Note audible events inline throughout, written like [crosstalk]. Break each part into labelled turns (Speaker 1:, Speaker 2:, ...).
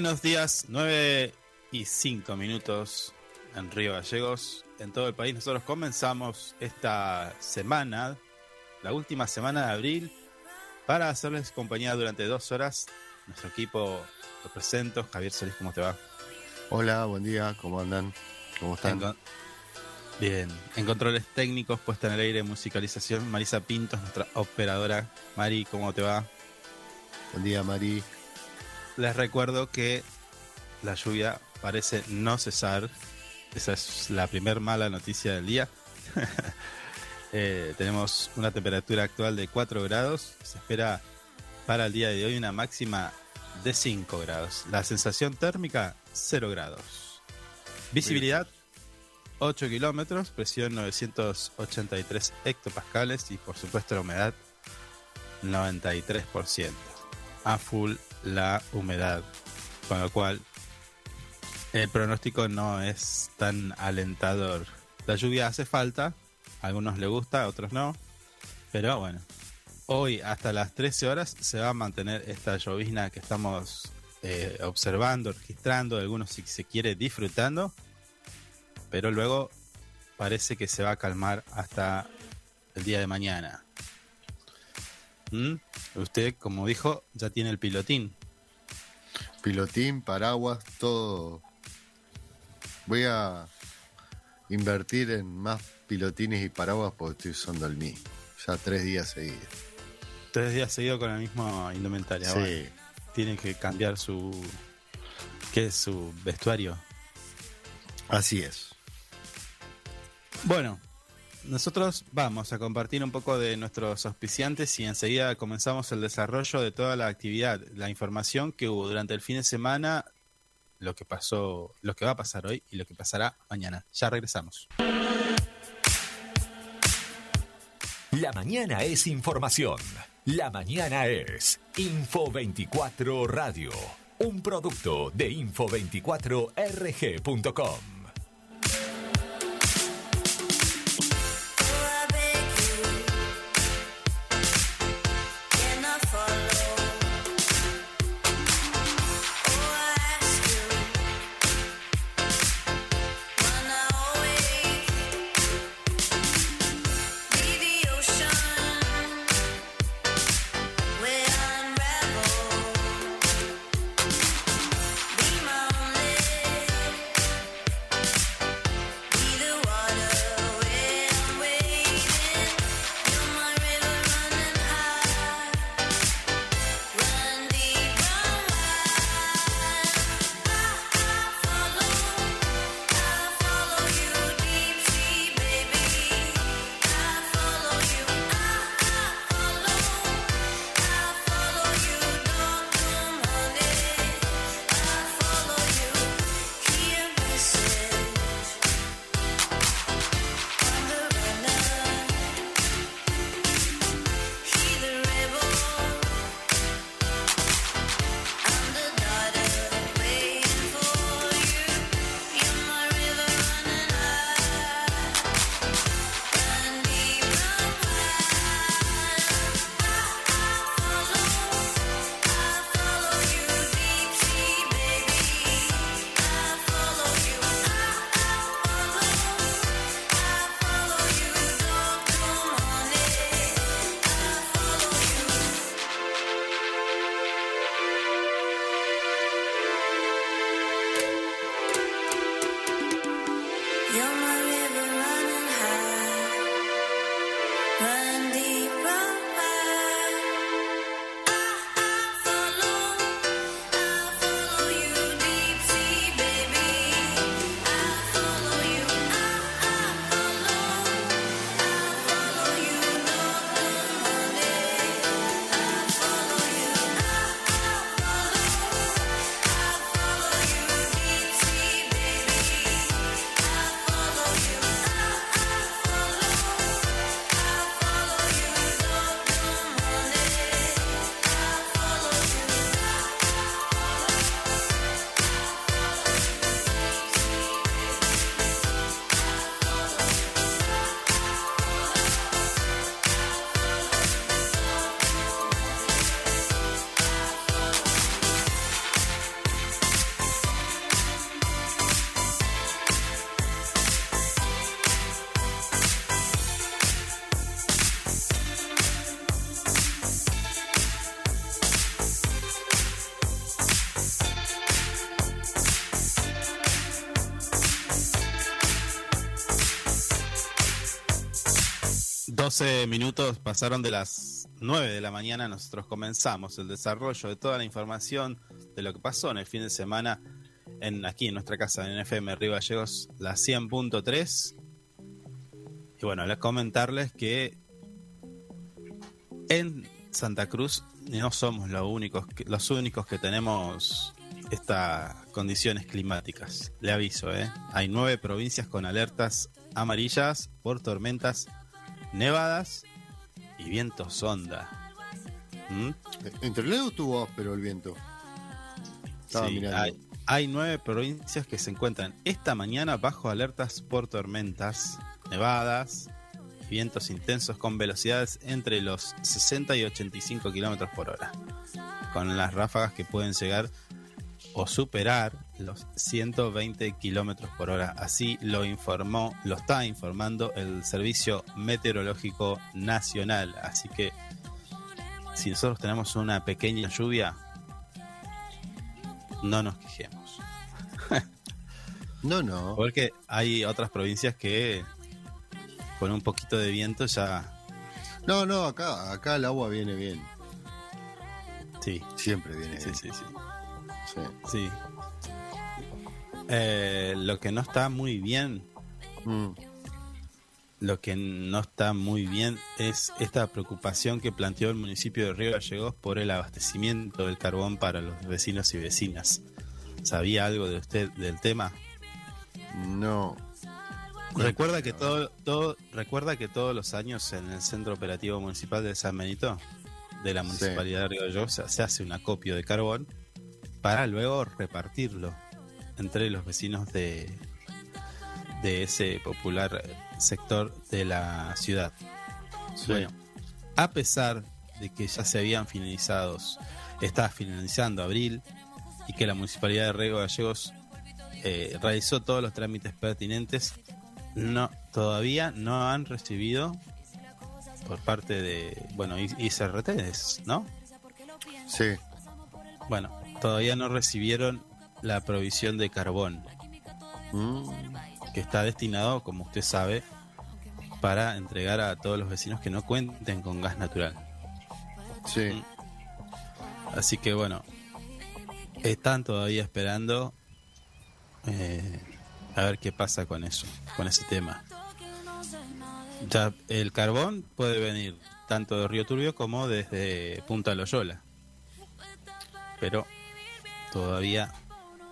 Speaker 1: Buenos días. 9 y 5 minutos en Río Gallegos. En todo el país nosotros comenzamos esta semana, la última semana de abril, para hacerles compañía durante dos horas. Nuestro equipo lo presento. Javier Solís, ¿cómo te va?
Speaker 2: Hola, buen día, ¿cómo andan? ¿Cómo están?
Speaker 1: En- Bien, en controles técnicos, puesta en el aire, musicalización, Marisa Pintos, nuestra operadora. Mari, ¿cómo te va?
Speaker 2: Buen día, Mari.
Speaker 1: Les recuerdo que la lluvia parece no cesar. Esa es la primer mala noticia del día. [laughs] Eh, tenemos una temperatura actual de 4 grados. Se espera para el día de hoy una máxima de 5 grados. La sensación térmica, 0 grados. Visibilidad, 8 kilómetros. Presión, 983 hectopascales. Y por supuesto la humedad, 93%. A full la humedad. Con lo cual, el pronóstico no es tan alentador. La lluvia hace falta, a algunos les gusta, a otros no. Pero bueno, hoy hasta las 13 horas se va a mantener esta llovizna que estamos eh, observando, registrando, algunos si se quiere disfrutando. Pero luego parece que se va a calmar hasta el día de mañana. ¿Mm? Usted, como dijo, ya tiene el pilotín.
Speaker 2: Pilotín, paraguas, todo. Voy a invertir en más pilotines y paraguas porque estoy usando el mío. Ya tres días seguidos.
Speaker 1: Tres días seguidos con la misma indumentaria.
Speaker 2: Sí.
Speaker 1: Bueno, tiene que cambiar su. ¿Qué es su vestuario?
Speaker 2: Así es.
Speaker 1: Bueno, nosotros vamos a compartir un poco de nuestros auspiciantes y enseguida comenzamos el desarrollo de toda la actividad, la información que hubo durante el fin de semana, lo que pasó, lo que va a pasar hoy y lo que pasará mañana. Ya regresamos.
Speaker 3: La mañana es información. La mañana es Info 24 Radio, un producto de info24rg.com.
Speaker 1: 12 minutos pasaron de las 9 de la mañana. Nosotros comenzamos el desarrollo de toda la información de lo que pasó en el fin de semana en, aquí en nuestra casa en FM Río Gallegos, la 100.3. Y bueno, les comentarles que en Santa Cruz no somos los únicos que, los únicos que tenemos estas condiciones climáticas. Le aviso, ¿eh? hay nueve provincias con alertas amarillas por tormentas nevadas y vientos sonda. ¿Mm?
Speaker 2: Entre tuvo áspero el viento. Estaba
Speaker 1: Sí,
Speaker 2: mirando.
Speaker 1: hay, hay nueve provincias que se encuentran esta mañana bajo alertas por tormentas nevadas y vientos intensos con velocidades entre los 60 y 85 kilómetros por hora, con las ráfagas que pueden llegar o superar los 120 kilómetros por hora. Así lo informó, lo está informando el Servicio Meteorológico Nacional. Así que si nosotros tenemos una pequeña lluvia, no nos quejemos.
Speaker 2: No, no.
Speaker 1: Porque hay otras provincias que con un poquito de viento ya.
Speaker 2: No, no, acá, acá el agua viene bien.
Speaker 1: Sí,
Speaker 2: Siempre viene
Speaker 1: sí,
Speaker 2: bien.
Speaker 1: sí, sí.
Speaker 2: Sí.
Speaker 1: Sí. Eh, lo que no está muy bien,
Speaker 2: Mm.
Speaker 1: lo que no está muy bien es esta preocupación que planteó el municipio de Río Gallegos por el abastecimiento del carbón para los vecinos y vecinas. ¿Sabía algo de usted del tema?
Speaker 2: No.
Speaker 1: Recuerda que todo, todo, recuerda que todos los años en el Centro Operativo Municipal de San Benito, de la Municipalidad de Río Gallegos, se- se hace un acopio de carbón para luego repartirlo entre los vecinos de, de ese popular sector de la ciudad.
Speaker 2: Sí.
Speaker 1: Bueno, a pesar de que ya se habían finalizado, estaba finalizando abril y que la Municipalidad de Río Gallegos eh, realizó todos los trámites pertinentes, no todavía no han recibido por parte de, bueno, I- ICRTs, ¿no?
Speaker 2: Sí.
Speaker 1: Bueno, todavía no recibieron la provisión de carbón,
Speaker 2: Mm.
Speaker 1: que está destinado, como usted sabe, para entregar a todos los vecinos que no cuenten con gas natural.
Speaker 2: Sí.
Speaker 1: Así que bueno, están todavía esperando eh, a ver qué pasa con eso, con ese tema. Ya el carbón puede venir tanto de Río Turbio como desde Punta Loyola, pero todavía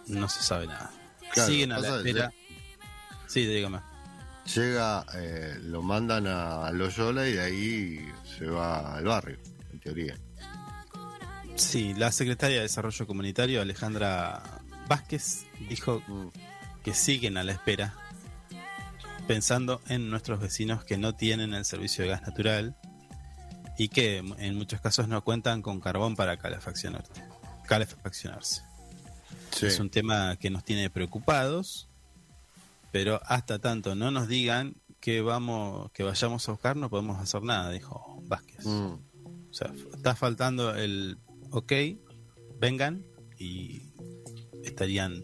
Speaker 1: no se sabe nada.
Speaker 2: Claro,
Speaker 1: Siguen a la espera. Sí, dígame.
Speaker 2: Llega, eh, lo mandan a Loyola y de ahí se va al barrio, en teoría.
Speaker 1: Sí, la secretaria de Desarrollo Comunitario, Alejandra Vázquez, dijo
Speaker 2: Mm.
Speaker 1: que siguen a la espera, pensando en nuestros vecinos que no tienen el servicio de gas natural y que en muchos casos no cuentan con carbón para calefaccionarte, calefaccionarse.
Speaker 2: Sí.
Speaker 1: Es un tema que nos tiene preocupados, pero hasta tanto no nos digan que vamos, que vayamos a buscar, no podemos hacer nada, dijo Vázquez.
Speaker 2: Mm.
Speaker 1: O sea, está faltando el ok, vengan y estarían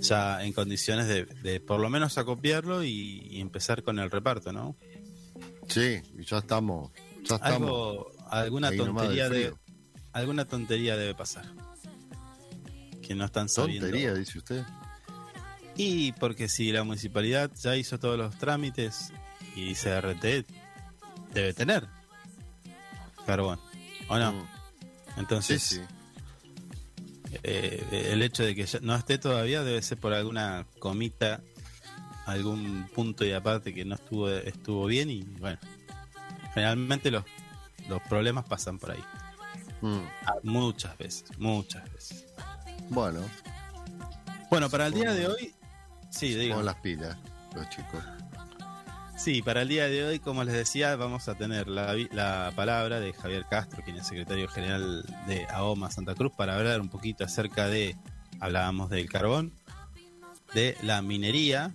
Speaker 1: ya en condiciones de, de por lo menos acopiarlo y, y empezar con el reparto, ¿no?
Speaker 2: Sí, y ya estamos. Ya estamos.
Speaker 1: Algo, alguna
Speaker 2: ahí
Speaker 1: tontería de, alguna tontería debe pasar. Que no están sabiendo.
Speaker 2: Tontería, dice usted.
Speaker 1: Y porque si la municipalidad ya hizo todos los trámites y CRT debe tener carbón, ¿o no?
Speaker 2: Mm.
Speaker 1: Entonces,
Speaker 2: sí.
Speaker 1: eh, el hecho de que ya no esté todavía debe ser por alguna comita, algún punto y aparte que no estuvo estuvo bien y bueno, generalmente los, los problemas pasan por ahí.
Speaker 2: Mm.
Speaker 1: Ah, Muchas veces, muchas veces.
Speaker 2: Bueno,
Speaker 1: Bueno, para el día de hoy, sí, digo.
Speaker 2: las pilas, los chicos.
Speaker 1: Sí, para el día de hoy, como les decía, vamos a tener la, la palabra de Javier Castro, quien es secretario general de AOMA Santa Cruz, para hablar un poquito acerca de, hablábamos del carbón, de la minería,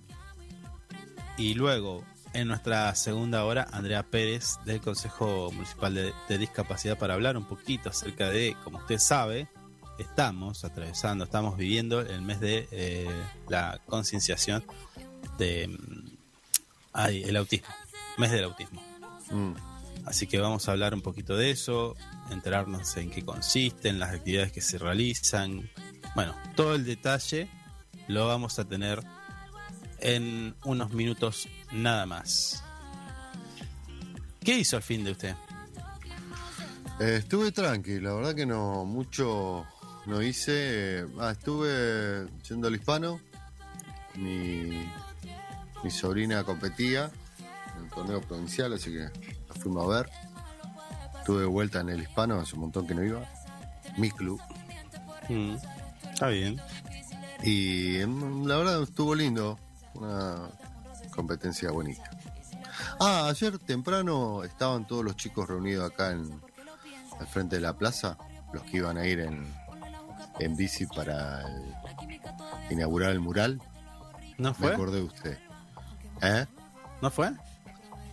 Speaker 1: y luego, en nuestra segunda hora, Andrea Pérez del Consejo Municipal de, de Discapacidad para hablar un poquito acerca de, como usted sabe, estamos atravesando, estamos viviendo el mes de eh, la concienciación de... mm, Ay, el autismo. Mes del autismo.
Speaker 2: Mm.
Speaker 1: Así que vamos a hablar un poquito de eso, enterarnos en qué consisten, las actividades que se realizan. Bueno, todo el detalle lo vamos a tener en unos minutos nada más. ¿Qué hizo al fin de usted?
Speaker 2: Eh, estuve tranqui, la verdad que no mucho no hice. Ah, estuve yendo al hispano. Mi, mi sobrina competía en el torneo provincial, así que la fuimos a ver. Estuve de vuelta en el hispano, hace un montón que no iba. Mi club.
Speaker 1: Mm, está bien.
Speaker 2: Y mm, la verdad estuvo lindo. Una competencia bonita. Ah, ayer temprano estaban todos los chicos reunidos acá en al frente de la plaza, los que iban a ir en, en bici para el- inaugurar el mural.
Speaker 1: ¿No
Speaker 2: Me
Speaker 1: fue?
Speaker 2: acordé de usted. ¿Eh?
Speaker 1: ¿No fue?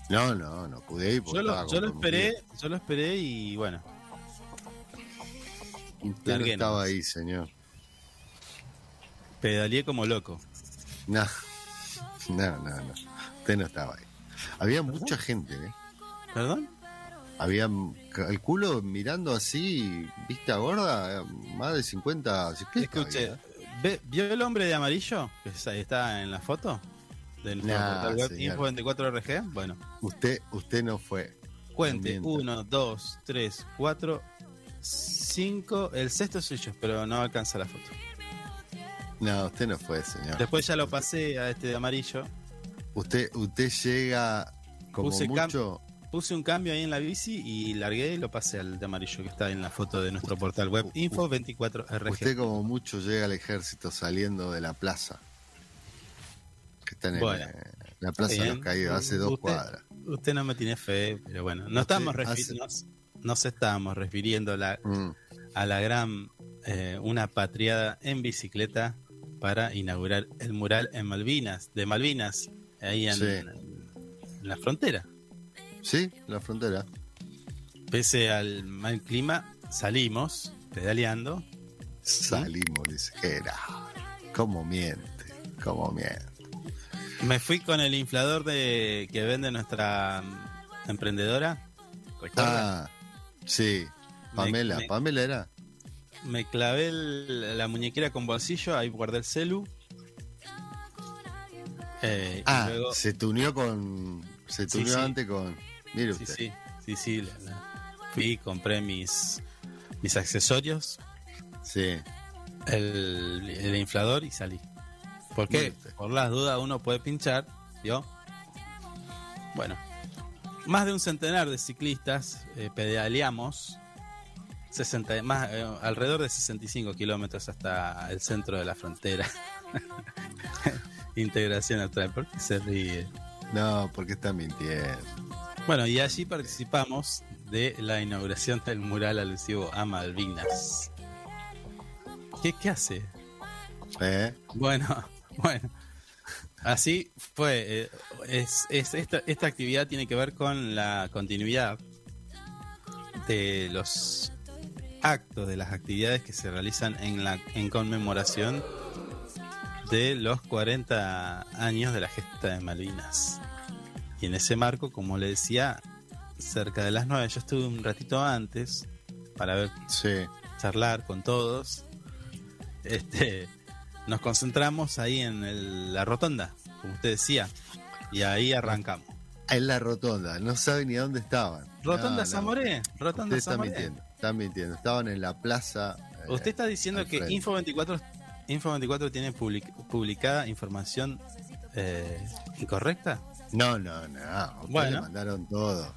Speaker 2: No, no, no pude ir.
Speaker 1: Yo lo, yo lo esperé, yo lo esperé y bueno,
Speaker 2: Usted no estaba ahí, señor.
Speaker 1: pedaleé como loco.
Speaker 2: No, no, no, no. Usted no estaba ahí. Había mucha gente, ¿eh?
Speaker 1: ¿Perdón?
Speaker 2: Había, calculo, mirando así, vista gorda, más de 50 ciclistas.
Speaker 1: Escuche,
Speaker 2: había.
Speaker 1: ¿ve- ¿vio el hombre de amarillo que está- en la foto? Del
Speaker 2: Nah,
Speaker 1: portal. Info 24RG. Bueno,
Speaker 2: Usted, usted no fue.
Speaker 1: cuente:
Speaker 2: mienta.
Speaker 1: 1, 2, 3, 4, 5. El sexto soy yo, pero no alcanza la foto.
Speaker 2: No, usted no fue, señor.
Speaker 1: Después ya lo pasé a este de amarillo.
Speaker 2: Usted, usted llega como
Speaker 1: Puse
Speaker 2: mucho.
Speaker 1: Puse un cambio ahí en la bici y largué y lo pasé al de amarillo que está en la foto de nuestro portal web Info 24RG.
Speaker 2: Usted como mucho llega al ejército saliendo de la plaza. Que está en el- la plaza de los caídos, hace dos
Speaker 1: Usted-
Speaker 2: cuadras.
Speaker 1: Usted no me tiene fe, pero bueno, no estamos
Speaker 2: hace-
Speaker 1: nos, nos estamos refiriendo la,
Speaker 2: Mm.
Speaker 1: a la gran eh, una patriada en bicicleta para inaugurar el mural en Malvinas, de Malvinas, ahí en,
Speaker 2: Sí.
Speaker 1: en la frontera.
Speaker 2: Sí, la frontera.
Speaker 1: Pese al mal clima, salimos pedaleando.
Speaker 2: Salimos, dice. Era. ¿Cómo miente? ¿Cómo miente?
Speaker 1: Me fui con el inflador de que vende nuestra mm, emprendedora. ¿Recuerda?
Speaker 2: Ah, sí. Pamela.
Speaker 1: me-
Speaker 2: Pamela era.
Speaker 1: Me clavé el- la muñequera con bolsillo, ahí guardé el celu. Eh, y
Speaker 2: Ah,
Speaker 1: luego,
Speaker 2: se unió con. Se
Speaker 1: Sí, sí.
Speaker 2: antes con. Mire
Speaker 1: sí,
Speaker 2: usted.
Speaker 1: sí, sí, sí, la- la- fui, compré mis, mis accesorios,
Speaker 2: Sí.
Speaker 1: el, el inflador y salí. ¿Por qué? Por las dudas uno puede pinchar, ¿vio? Bueno, más de un centenar de ciclistas eh, pedaleamos 60, más, eh, alrededor de 65 kilómetros hasta el centro de la frontera. [laughs] Integración Austral, ¿por qué se ríe?
Speaker 2: No, porque está mintiendo.
Speaker 1: Bueno, y allí participamos de la inauguración del mural alusivo a Malvinas. ¿Qué, qué hace?
Speaker 2: ¿Eh?
Speaker 1: Bueno, [laughs] bueno. Así fue. eh, es, es- esta, esta actividad tiene que ver con la continuidad de los actos, de las actividades que se realizan en, la, en conmemoración de los 40 años de la gesta de Malvinas. Y en ese marco, como le decía, cerca de las 9, yo estuve un ratito antes para ver
Speaker 2: Sí.
Speaker 1: charlar con todos. Este, nos concentramos ahí en el- la rotonda, como usted decía, y ahí arrancamos.
Speaker 2: En la rotonda. No sabe ni a dónde estaban.
Speaker 1: Rotonda
Speaker 2: No, no.
Speaker 1: Zamoré, Rotonda
Speaker 2: Usted está mintiendo. Está mintiendo. Estaban en la plaza. eh,
Speaker 1: Usted está diciendo que
Speaker 2: frente.
Speaker 1: Info 24, Info 24 tiene public- publicada información eh, incorrecta.
Speaker 2: No, no, no. A usted
Speaker 1: Bueno.
Speaker 2: mandaron todo.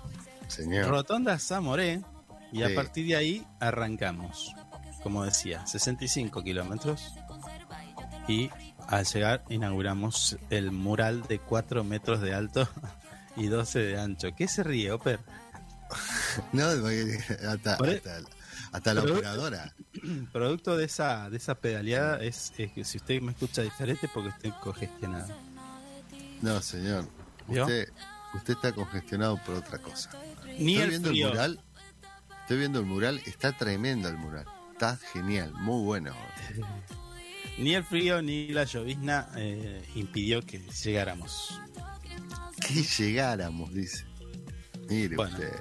Speaker 2: Señor.
Speaker 1: Rotonda Zamoré, y a partir de ahí arrancamos. Como decía, 65 kilómetros. Y al llegar inauguramos el mural de 4 metros de alto [laughs] y 12 de ancho. ¿Qué se ríe, Oper? [laughs]
Speaker 2: No, hasta,
Speaker 1: e-
Speaker 2: hasta, hasta la operadora. [clears throat]
Speaker 1: Producto de esa, de esa pedaleada es, es que si usted me escucha diferente porque estoy congestionado.
Speaker 2: No, señor. Usted, usted está congestionado por otra cosa.
Speaker 1: Ni
Speaker 2: estoy
Speaker 1: el
Speaker 2: viendo
Speaker 1: frío,
Speaker 2: el mural. Estoy viendo el mural. Está tremendo el mural. Está genial. Muy bueno.
Speaker 1: ni el frío ni la llovizna eh, impidió que llegáramos.
Speaker 2: Que llegáramos, dice. Mire
Speaker 1: Bueno.
Speaker 2: usted.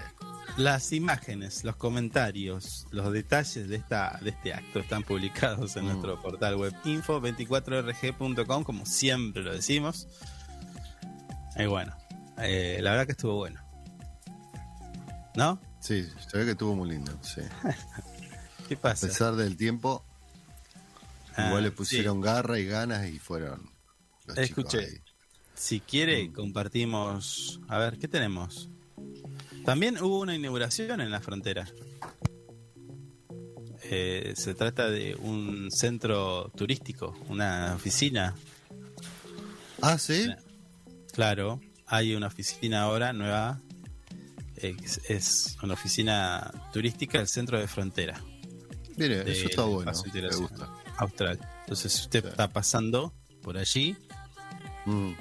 Speaker 1: Las imágenes, los comentarios, los detalles de esta de este acto están publicados en
Speaker 2: Mm.
Speaker 1: nuestro portal web info24rg.com, como siempre lo decimos. Y bueno, eh, la verdad que estuvo bueno. ¿No?
Speaker 2: Sí, se ve que estuvo muy lindo. Sí. [laughs]
Speaker 1: ¿Qué
Speaker 2: A
Speaker 1: pasa?
Speaker 2: pesar del tiempo,
Speaker 1: Ah,
Speaker 2: igual le
Speaker 1: sí.
Speaker 2: pusieron garra y ganas y fueron los
Speaker 1: Escuché.
Speaker 2: chicos ahí.
Speaker 1: Si quiere,
Speaker 2: Mm.
Speaker 1: compartimos. A ver, ¿qué tenemos? También hubo una inauguración en la frontera. Eh, se trata de un centro turístico, una oficina.
Speaker 2: Ah, sí.
Speaker 1: Claro, hay una oficina ahora nueva. Es, es una oficina turística del centro de frontera.
Speaker 2: Mire,
Speaker 1: de
Speaker 2: eso está bueno. Me gusta.
Speaker 1: Austral. Entonces, usted
Speaker 2: Sí.
Speaker 1: está pasando por allí,
Speaker 2: Mm,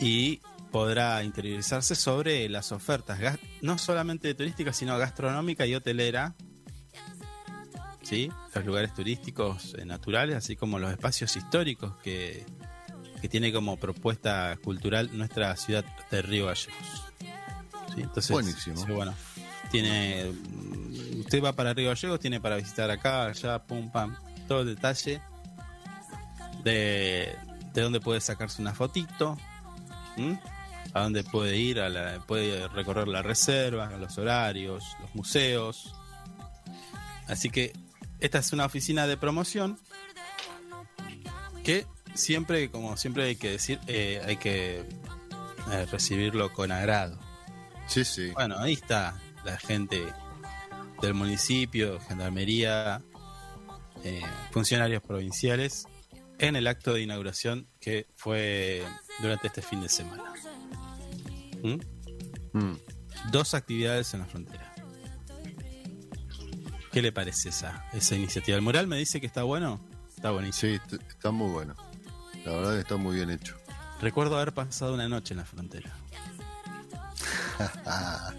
Speaker 1: y podrá interiorizarse sobre las ofertas, no solamente turísticas, sino gastronómica y hotelera. ¿Sí? Los lugares turísticos eh, naturales, así como los espacios históricos que, que tiene como propuesta cultural nuestra ciudad de Río Gallegos. ¿Sí? Entonces,
Speaker 2: Buenísimo.
Speaker 1: bueno, tiene. mm, Usted va para Río Gallegos, tiene para visitar acá, allá, pum, pam, todo el detalle de, de dónde puede sacarse una fotito, ¿m? a dónde puede ir, a la, puede recorrer la reserva, los horarios, los museos. Así que esta es una oficina de promoción que siempre, como siempre hay que decir, eh, hay que eh, recibirlo con agrado.
Speaker 2: Sí, sí.
Speaker 1: Bueno, ahí está la gente del municipio, gendarmería, eh, funcionarios provinciales en el acto de inauguración que fue durante este fin de semana. ¿Mm?
Speaker 2: Mm.
Speaker 1: Dos actividades en la frontera. ¿Qué le parece esa, esa iniciativa? El mural me dice que está bueno. Está buenísimo.
Speaker 2: Sí, est- está muy bueno. La verdad que está muy bien hecho.
Speaker 1: Recuerdo haber pasado una noche en la frontera. [laughs]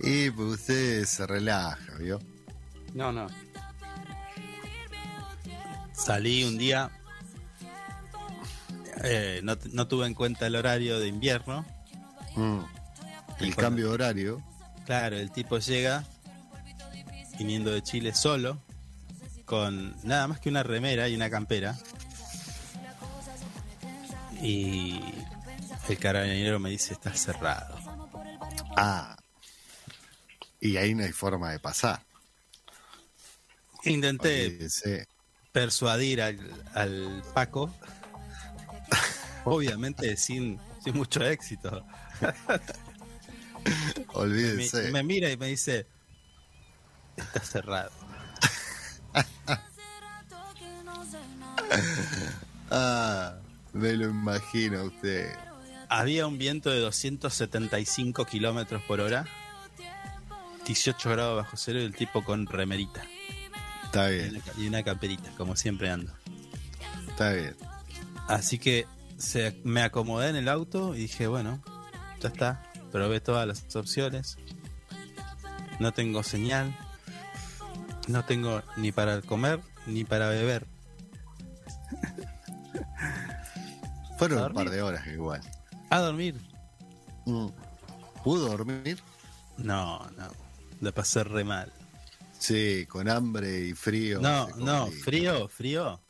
Speaker 2: Y pues usted se relaja, ¿vio?
Speaker 1: No, no. Salí un día. eh, no, no tuve en cuenta el horario de invierno.
Speaker 2: Mm. El
Speaker 1: cuando-
Speaker 2: cambio de horario.
Speaker 1: Claro, el tipo llega viniendo de Chile solo, con nada más que una remera y una campera. Y el carabinero me dice, está cerrado.
Speaker 2: Ah. Y ahí no hay forma de pasar.
Speaker 1: Intenté persuadir al, al Paco, [laughs] obviamente sin, sin mucho éxito. Me,
Speaker 2: Olvídese.
Speaker 1: me mira y me dice, está cerrado. [laughs]
Speaker 2: Ah, me lo imagino usted.
Speaker 1: Había un viento de 275 kilómetros por hora, 18 grados bajo cero y el tipo con remerita
Speaker 2: Está
Speaker 1: y
Speaker 2: bien,
Speaker 1: una, y una camperita, como siempre ando.
Speaker 2: está bien.
Speaker 1: Así que se, me acomodé en el auto y dije, bueno, ya está, probé todas las opciones. No tengo señal, no tengo ni para comer ni para beber.
Speaker 2: Fueron
Speaker 1: ¿A
Speaker 2: un par de horas igual.
Speaker 1: ¿A dormir?
Speaker 2: Mm. ¿Pudo dormir?
Speaker 1: No, no, la pasé re mal.
Speaker 2: Sí, con hambre y frío.
Speaker 1: No, no, frío, frío.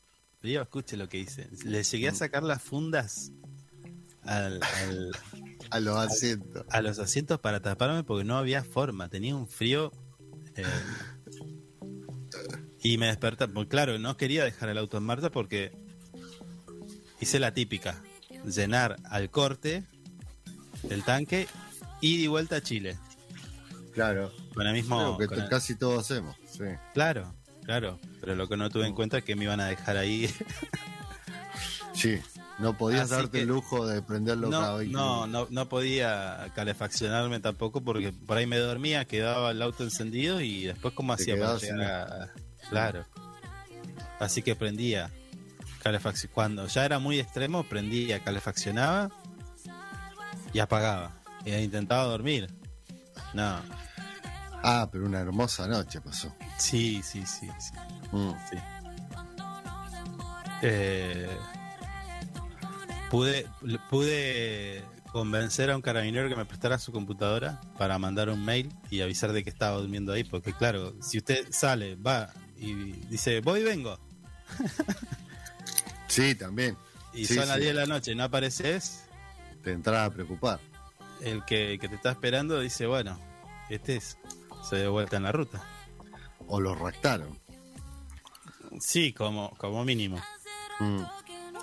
Speaker 1: Frío, escuche lo que hice. Le llegué a sacar las fundas al- al- [laughs]
Speaker 2: A los asientos.
Speaker 1: a los asientos para taparme porque no había forma. Tenía un frío. eh, y me desperté. Porque claro, no quería dejar el auto en marcha porque hice la típica: llenar al corte el tanque y de vuelta a Chile.
Speaker 2: Claro.
Speaker 1: Con el mismo.
Speaker 2: Creo que
Speaker 1: con
Speaker 2: t-
Speaker 1: el-
Speaker 2: casi todos hacemos. Sí.
Speaker 1: Claro, claro. Pero lo que no tuve en cuenta es que me iban a dejar ahí. [laughs]
Speaker 2: Sí. No podías
Speaker 1: Así
Speaker 2: darte
Speaker 1: que-
Speaker 2: el lujo de prenderlo cada
Speaker 1: No,
Speaker 2: 20
Speaker 1: no, no, no podía calefaccionarme tampoco porque por ahí me dormía, quedaba el auto encendido y después cómo hacía para llegar a... Claro. Así que prendía calefacción. Cuando ya era muy extremo, prendía, calefaccionaba y apagaba. Y intentaba dormir. No.
Speaker 2: Ah, pero una hermosa noche pasó.
Speaker 1: Sí, sí, sí, sí.
Speaker 2: Mm.
Speaker 1: sí. Eh, pude, pude
Speaker 4: convencer a un carabinero que me prestara su computadora para mandar un mail y avisar de que estaba durmiendo ahí, porque claro, si usted sale, va y dice, voy y vengo, [laughs]
Speaker 2: Sí, también.
Speaker 4: y
Speaker 2: Sí,
Speaker 4: son las
Speaker 2: sí.
Speaker 4: 10 de la noche y no apareces,
Speaker 2: Te entras a preocupar.
Speaker 4: el que, que te está esperando dice, bueno, este es, se dio vuelta en la ruta.
Speaker 2: O lo raptaron.
Speaker 4: Sí, como, como mínimo.
Speaker 2: Mm.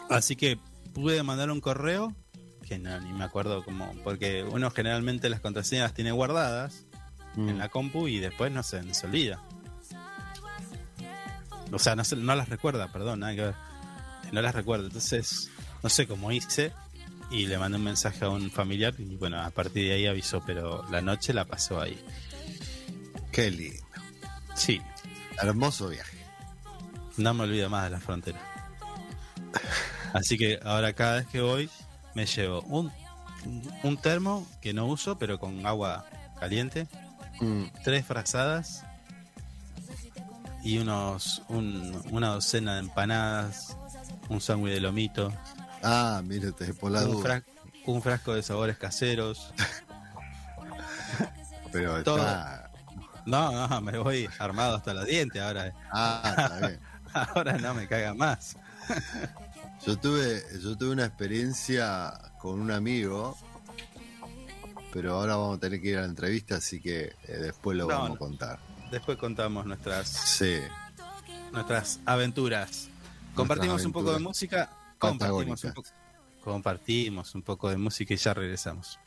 Speaker 4: Así que pude mandar un correo, que no, ni me acuerdo cómo, porque uno generalmente las contraseñas las tiene guardadas
Speaker 2: Mm.
Speaker 4: en la compu y después no se, se olvida. O sea, no, se- no las recuerda, perdón, nada que ver. No las recuerda. Entonces, no sé cómo hice y le mandé un mensaje a un familiar y bueno, a partir de ahí avisó, pero la noche la pasó ahí.
Speaker 2: Qué lindo.
Speaker 4: Sí,
Speaker 2: Hermoso viaje.
Speaker 4: no me olvido más de la frontera. Así que ahora cada vez que voy me llevo un, un termo que no uso, pero con agua caliente,
Speaker 2: Mm.
Speaker 4: tres frazadas y unos un- una docena de empanadas, un sándwich de lomito,
Speaker 2: Ah, mírate, por la
Speaker 4: un, fra- un frasco de sabores caseros. [laughs]
Speaker 2: Pero
Speaker 4: todo.
Speaker 2: está.
Speaker 4: No, no, me voy armado hasta los dientes ahora.
Speaker 2: Ah, está [laughs] bien.
Speaker 4: Ahora no me caga más.
Speaker 2: Yo tuve, yo tuve una experiencia con un amigo, pero ahora vamos a tener que ir a la entrevista, así que eh, después lo
Speaker 4: No,
Speaker 2: vamos
Speaker 4: no.
Speaker 2: a contar.
Speaker 4: Después contamos nuestras
Speaker 2: Sí,
Speaker 4: nuestras aventuras. Compartimos un poco de música. Compartimos un, compartimos un poco de música y ya regresamos.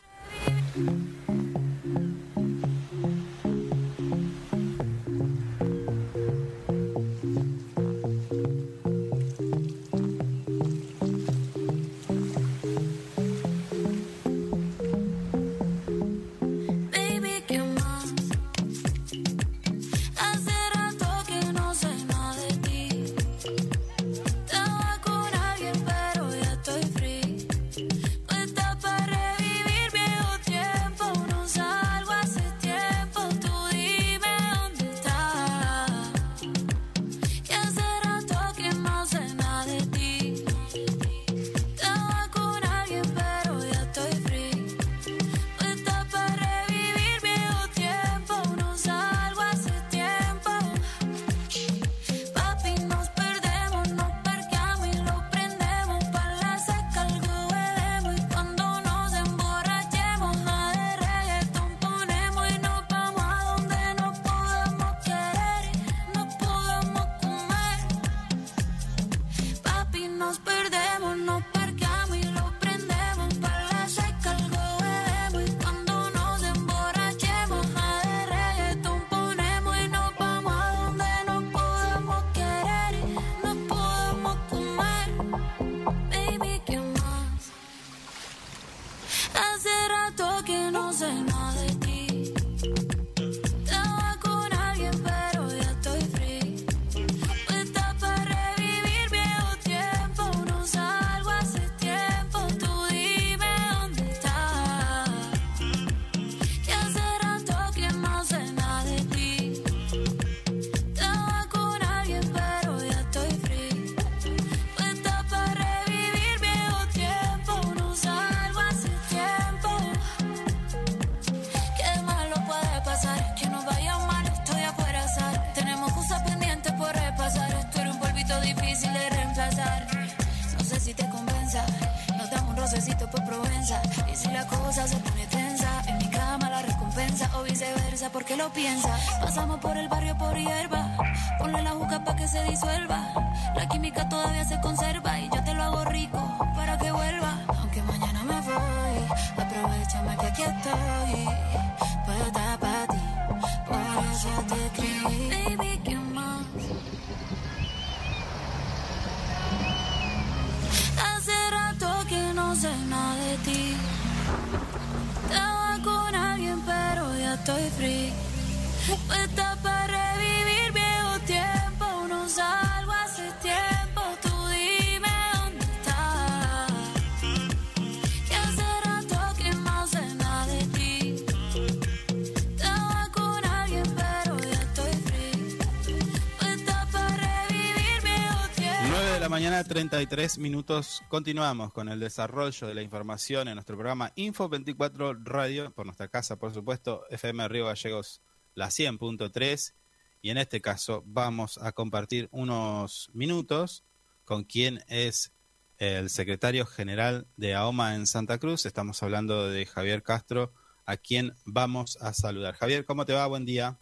Speaker 1: 33 minutos. Continuamos con el desarrollo de la información en nuestro programa Info 24 Radio, por nuestra casa, por supuesto, FM Río Gallegos, la 100.3. Y en este caso vamos a compartir unos minutos con quien es el secretario general de AOMA en Santa Cruz. Estamos hablando de Javier Castro, a quien vamos a saludar. Javier, ¿cómo te va? Buen día.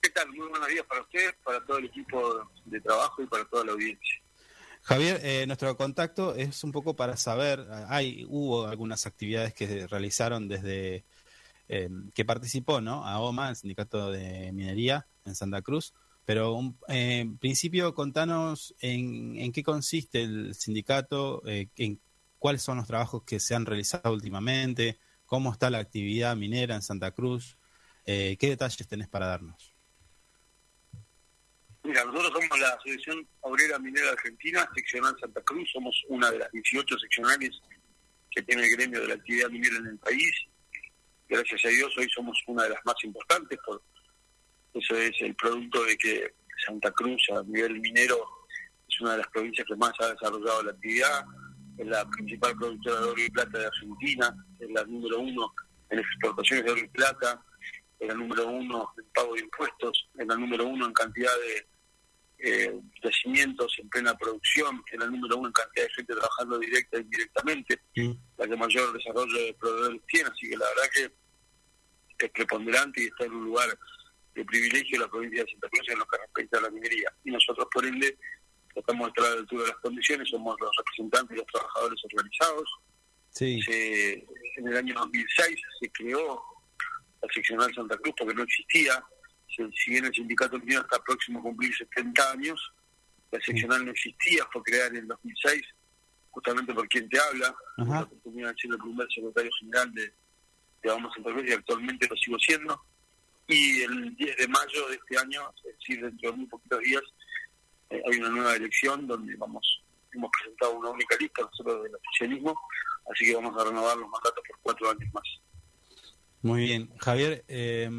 Speaker 5: ¿Qué tal? Muy buenos días para usted, para todo el equipo de trabajo y para toda la audiencia.
Speaker 1: Javier, eh, nuestro contacto es un poco para saber, hay hubo algunas actividades que realizaron desde eh, que participó, ¿no? AOMA, el sindicato de minería en Santa Cruz, pero eh, en principio contanos en, en, qué consiste el sindicato, en cuáles son los trabajos que se han realizado últimamente, cómo está la actividad minera en Santa Cruz, qué detalles tenés para darnos.
Speaker 5: Mira, nosotros somos la Asociación Obrera Minera Argentina, seccional Santa Cruz, somos una de las 18 seccionales que tiene el gremio de la actividad minera en el país. Gracias a Dios hoy somos una de las más importantes, por eso es el producto de que Santa Cruz a nivel minero es una de las provincias que más ha desarrollado la actividad, es la principal productora de oro y plata de Argentina, es la número uno en exportaciones de oro y plata, es la número uno en pago de impuestos, es la número uno en cantidad de eh, yacimientos en plena producción, es la número uno en cantidad de gente trabajando directa e indirectamente, la que mayor desarrollo de proveedores tiene, así que la verdad que es preponderante y está en un lugar de privilegio la provincia de Santa Cruz en lo que respecta a la minería. Y nosotros, por ende, tratamos de estar a la altura de las condiciones, somos los representantes de los trabajadores organizados.
Speaker 1: Sí.
Speaker 5: en el año 2006 se creó la seccional Santa Cruz porque no existía. Si bien el sindicato minero está próximo a cumplir 70 años, la seccional no existía, fue creada en el 2006, justamente por quien te habla. La oportunidad de ser el primer secretario general de, de Vamos Santa Cruz y actualmente lo sigo siendo. Y el 10 de mayo de este año, es decir, dentro de muy poquitos días, eh, hay una nueva elección donde vamos hemos presentado una única lista nosotros del oficialismo, así que vamos a renovar los mandatos por cuatro años más.
Speaker 1: Muy bien. Javier, eh,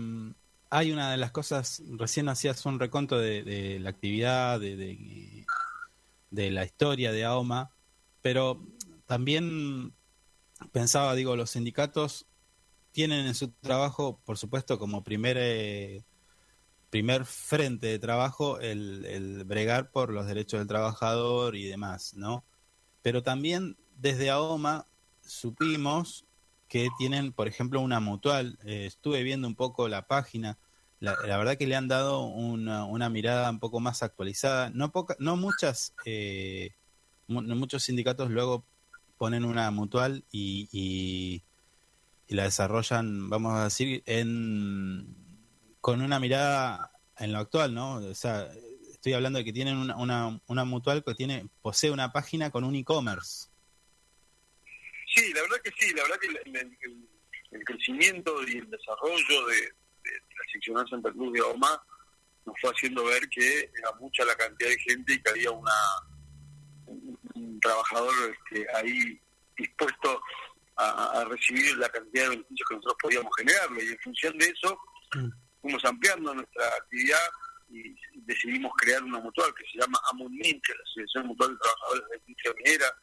Speaker 1: hay una de las cosas, recién hacías un reconto de, la actividad, de, de, la historia de AOMA, pero también pensaba, digo, los sindicatos tienen en su trabajo, por supuesto, como primer, eh, primer frente de trabajo el, el bregar por los derechos del trabajador y demás, ¿no? Pero también desde AOMA supimos que tienen, por ejemplo, una mutual. Eh, estuve viendo un poco la página. La, verdad que le han dado una, una, mirada un poco más actualizada. No, poca, no muchas, eh, muchos sindicatos luego ponen una mutual y, y, la desarrollan, vamos a decir, en, con una mirada en lo actual, ¿no? O sea, estoy hablando de que tienen una, una, una mutual que tiene posee una página con un e-commerce.
Speaker 5: Sí, la verdad que sí, la verdad que el, crecimiento y el desarrollo de, la seccional Santa Cruz de OMA nos fue haciendo ver que era mucha la cantidad de gente y que había una un, trabajador este, ahí dispuesto a, recibir la cantidad de beneficios que nosotros podíamos generarle y en función de eso mm. fuimos ampliando nuestra actividad y decidimos crear una mutual que se llama AMUNMIN, que es la Asociación Mutual de Trabajadores de la Industria Minera,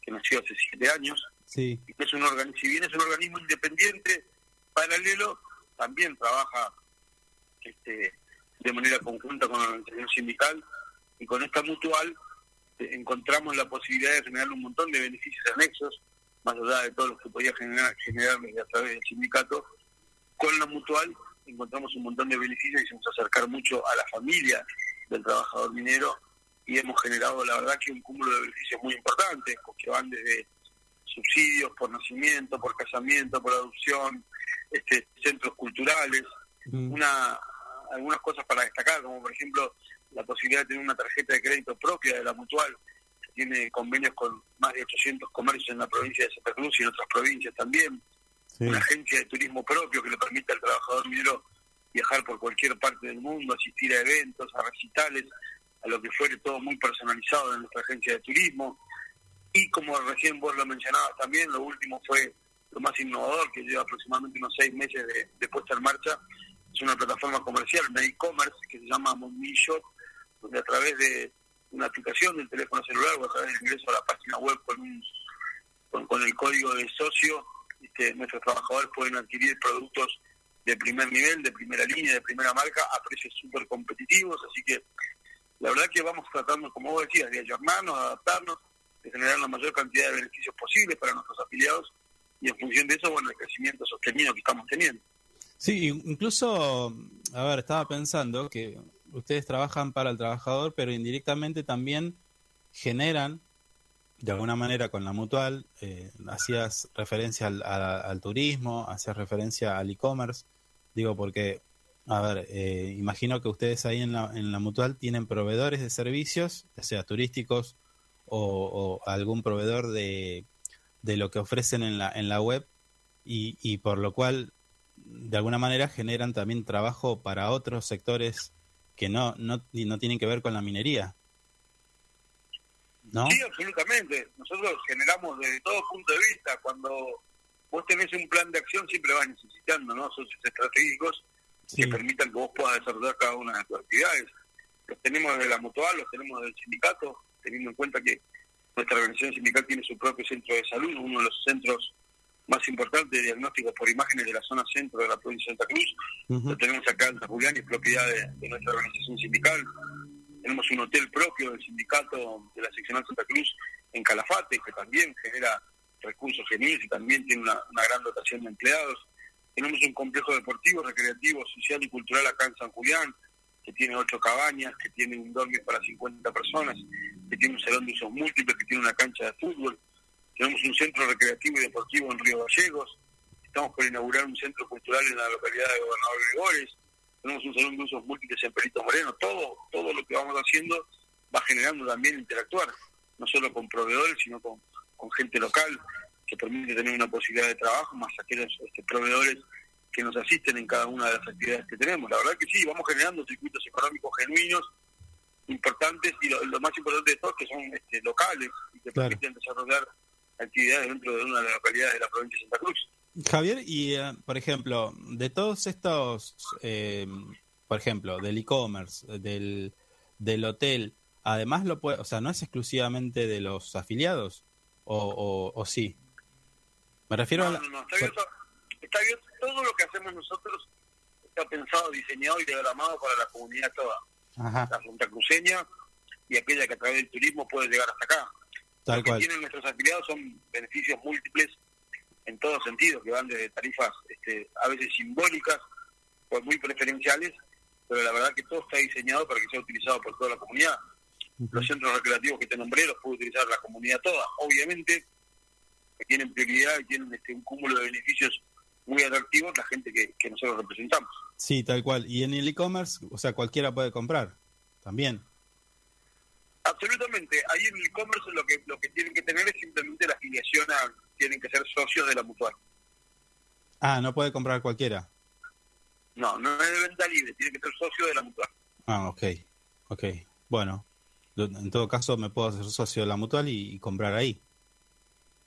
Speaker 5: que nació hace siete años,
Speaker 1: Sí.
Speaker 5: Es un organismo, si bien es un organismo independiente, paralelo, también trabaja este, de manera conjunta con la organización sindical y con esta mutual eh, encontramos la posibilidad de generar un montón de beneficios anexos, más allá de todos los que podía generar, generar a través del sindicato. Con la mutual encontramos un montón de beneficios y nos acercar mucho a la familia del trabajador minero y hemos generado, la verdad, que un cúmulo de beneficios muy importantes, que van desde subsidios por nacimiento, por casamiento, por adopción, este, centros culturales, una algunas cosas para destacar, como por ejemplo la posibilidad de tener una tarjeta de crédito propia de la mutual, que tiene convenios con más de 800 comercios en la provincia de Santa Cruz y en otras provincias también, una agencia de turismo propio que le permite al trabajador minero viajar por cualquier parte del mundo, asistir a eventos, a recitales, a lo que fuere todo muy personalizado en nuestra agencia de turismo, y como recién vos lo mencionabas también, lo último fue lo más innovador, que lleva aproximadamente unos seis meses de, puesta en marcha. Es una plataforma comercial, un e-commerce, que se llama Shop, donde a través de, una aplicación del teléfono celular o a través del ingreso a la página web con, un, con, el código de socio, este, nuestros trabajadores pueden adquirir productos de primer nivel, de primera línea, de primera marca, a precios súper competitivos. Así que la verdad que vamos tratando, como vos decías, de ayornarnos, adaptarnos, de generar la mayor cantidad de beneficios posibles para nuestros afiliados y en función de eso, bueno, el crecimiento sostenido que estamos teniendo.
Speaker 1: Sí, incluso, a ver, estaba pensando que ustedes trabajan para el trabajador, pero indirectamente también generan, de alguna manera con la mutual, eh, hacías referencia al, al turismo, hacías referencia al e-commerce, digo porque a ver, eh, imagino que ustedes ahí en la, en la mutual tienen proveedores de servicios, ya sea turísticos o, algún proveedor de, de, lo que ofrecen en la, en la web y, y por lo cual de alguna manera generan también trabajo para otros sectores que no, no, no tienen que ver con la minería.
Speaker 5: ¿No? Sí, absolutamente. Nosotros generamos desde todo punto de vista. Cuando vos tenés un plan de acción, siempre vas necesitando ¿no? socios estratégicos que permitan que vos puedas desarrollar cada una de tus actividades. Los tenemos desde la mutual, los tenemos del sindicato, teniendo en cuenta que nuestra organización sindical tiene su propio centro de salud, uno de los centros más importantes de diagnóstico por imágenes de la zona centro de la provincia de Santa Cruz. Lo tenemos acá en San Julián y es propiedad de, nuestra organización sindical. Tenemos un hotel propio del sindicato de la seccional Santa Cruz en Calafate, que también genera recursos geniales y también tiene una gran dotación de empleados. Tenemos un complejo deportivo, recreativo, social y cultural acá en San Julián, que tiene ocho cabañas, que tiene un dormir para 50 personas, que tiene un salón de usos múltiples, que tiene una cancha de fútbol. Tenemos un centro recreativo y deportivo en Río Gallegos. Estamos por inaugurar un centro cultural en la localidad de Gobernador Gregores. Tenemos un salón de usos múltiples en Perito Moreno. Todo, todo lo que vamos haciendo va generando también interactuar, no solo con proveedores, sino con, con gente local que permite tener una posibilidad de trabajo, más aquellos este, proveedores que nos asisten en cada una de las actividades que tenemos. La verdad que sí, vamos generando circuitos económicos genuinos, importantes, y lo, más importante de todo que son este, locales y que permiten desarrollar actividades dentro de una de las localidades de la provincia de Santa Cruz.
Speaker 1: Javier, y eh, por ejemplo, de todos estos, eh, por ejemplo, del e-commerce, del, del hotel, además lo puede, o sea, no es exclusivamente de los afiliados, o, o sí. Me refiero
Speaker 5: a No, no, está abierto, está abierto, todo lo que hacemos nosotros está pensado, diseñado y diagramado para la comunidad toda. La Junta Cruceña y aquella que a través del turismo puede llegar hasta acá.
Speaker 1: Tal
Speaker 5: lo que tienen nuestros afiliados son beneficios múltiples en todos sentidos, que van desde tarifas este, a veces simbólicas, pues muy preferenciales, pero la verdad que todo está diseñado para que sea utilizado por toda la comunidad. Los centros recreativos que te nombré los puede utilizar la comunidad toda. Obviamente, que tienen prioridad y tienen este, un cúmulo de beneficios muy atractivos la gente que, que nosotros representamos.
Speaker 1: Sí, tal cual. Y en el e-commerce, o sea, cualquiera puede comprar también.
Speaker 5: Absolutamente. Ahí en el e-commerce lo que, lo que tienen que tener es simplemente la afiliación a, tienen que ser socios de la mutual.
Speaker 1: Ah, no puede comprar cualquiera.
Speaker 5: No, no es de venta libre, tiene que ser socio de la mutual.
Speaker 1: Ah, ok, ok. Bueno, en todo caso me puedo hacer socio de la mutual y comprar ahí.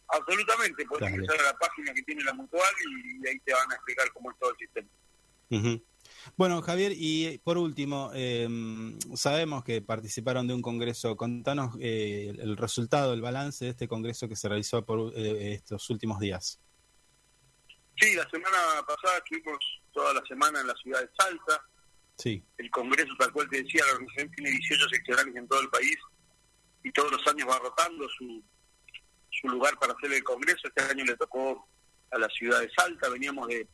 Speaker 5: Absolutamente, puedes ingresar a la página que tiene la mutual y, ahí te van a explicar cómo es todo el sistema.
Speaker 1: Bueno, Javier, y por último, em, sabemos que participaron de un congreso. Contanos eh, el resultado, el balance de este congreso que se realizó por eh, estos últimos días.
Speaker 5: Sí, la semana pasada estuvimos toda la semana en la ciudad de Salta.
Speaker 1: Sí.
Speaker 5: El congreso, tal cual te decía, la organización tiene 18 seccionales en todo el país y todos los años va rotando su, su lugar para hacer el Congreso. Este año le tocó a la ciudad de Salta. Veníamos de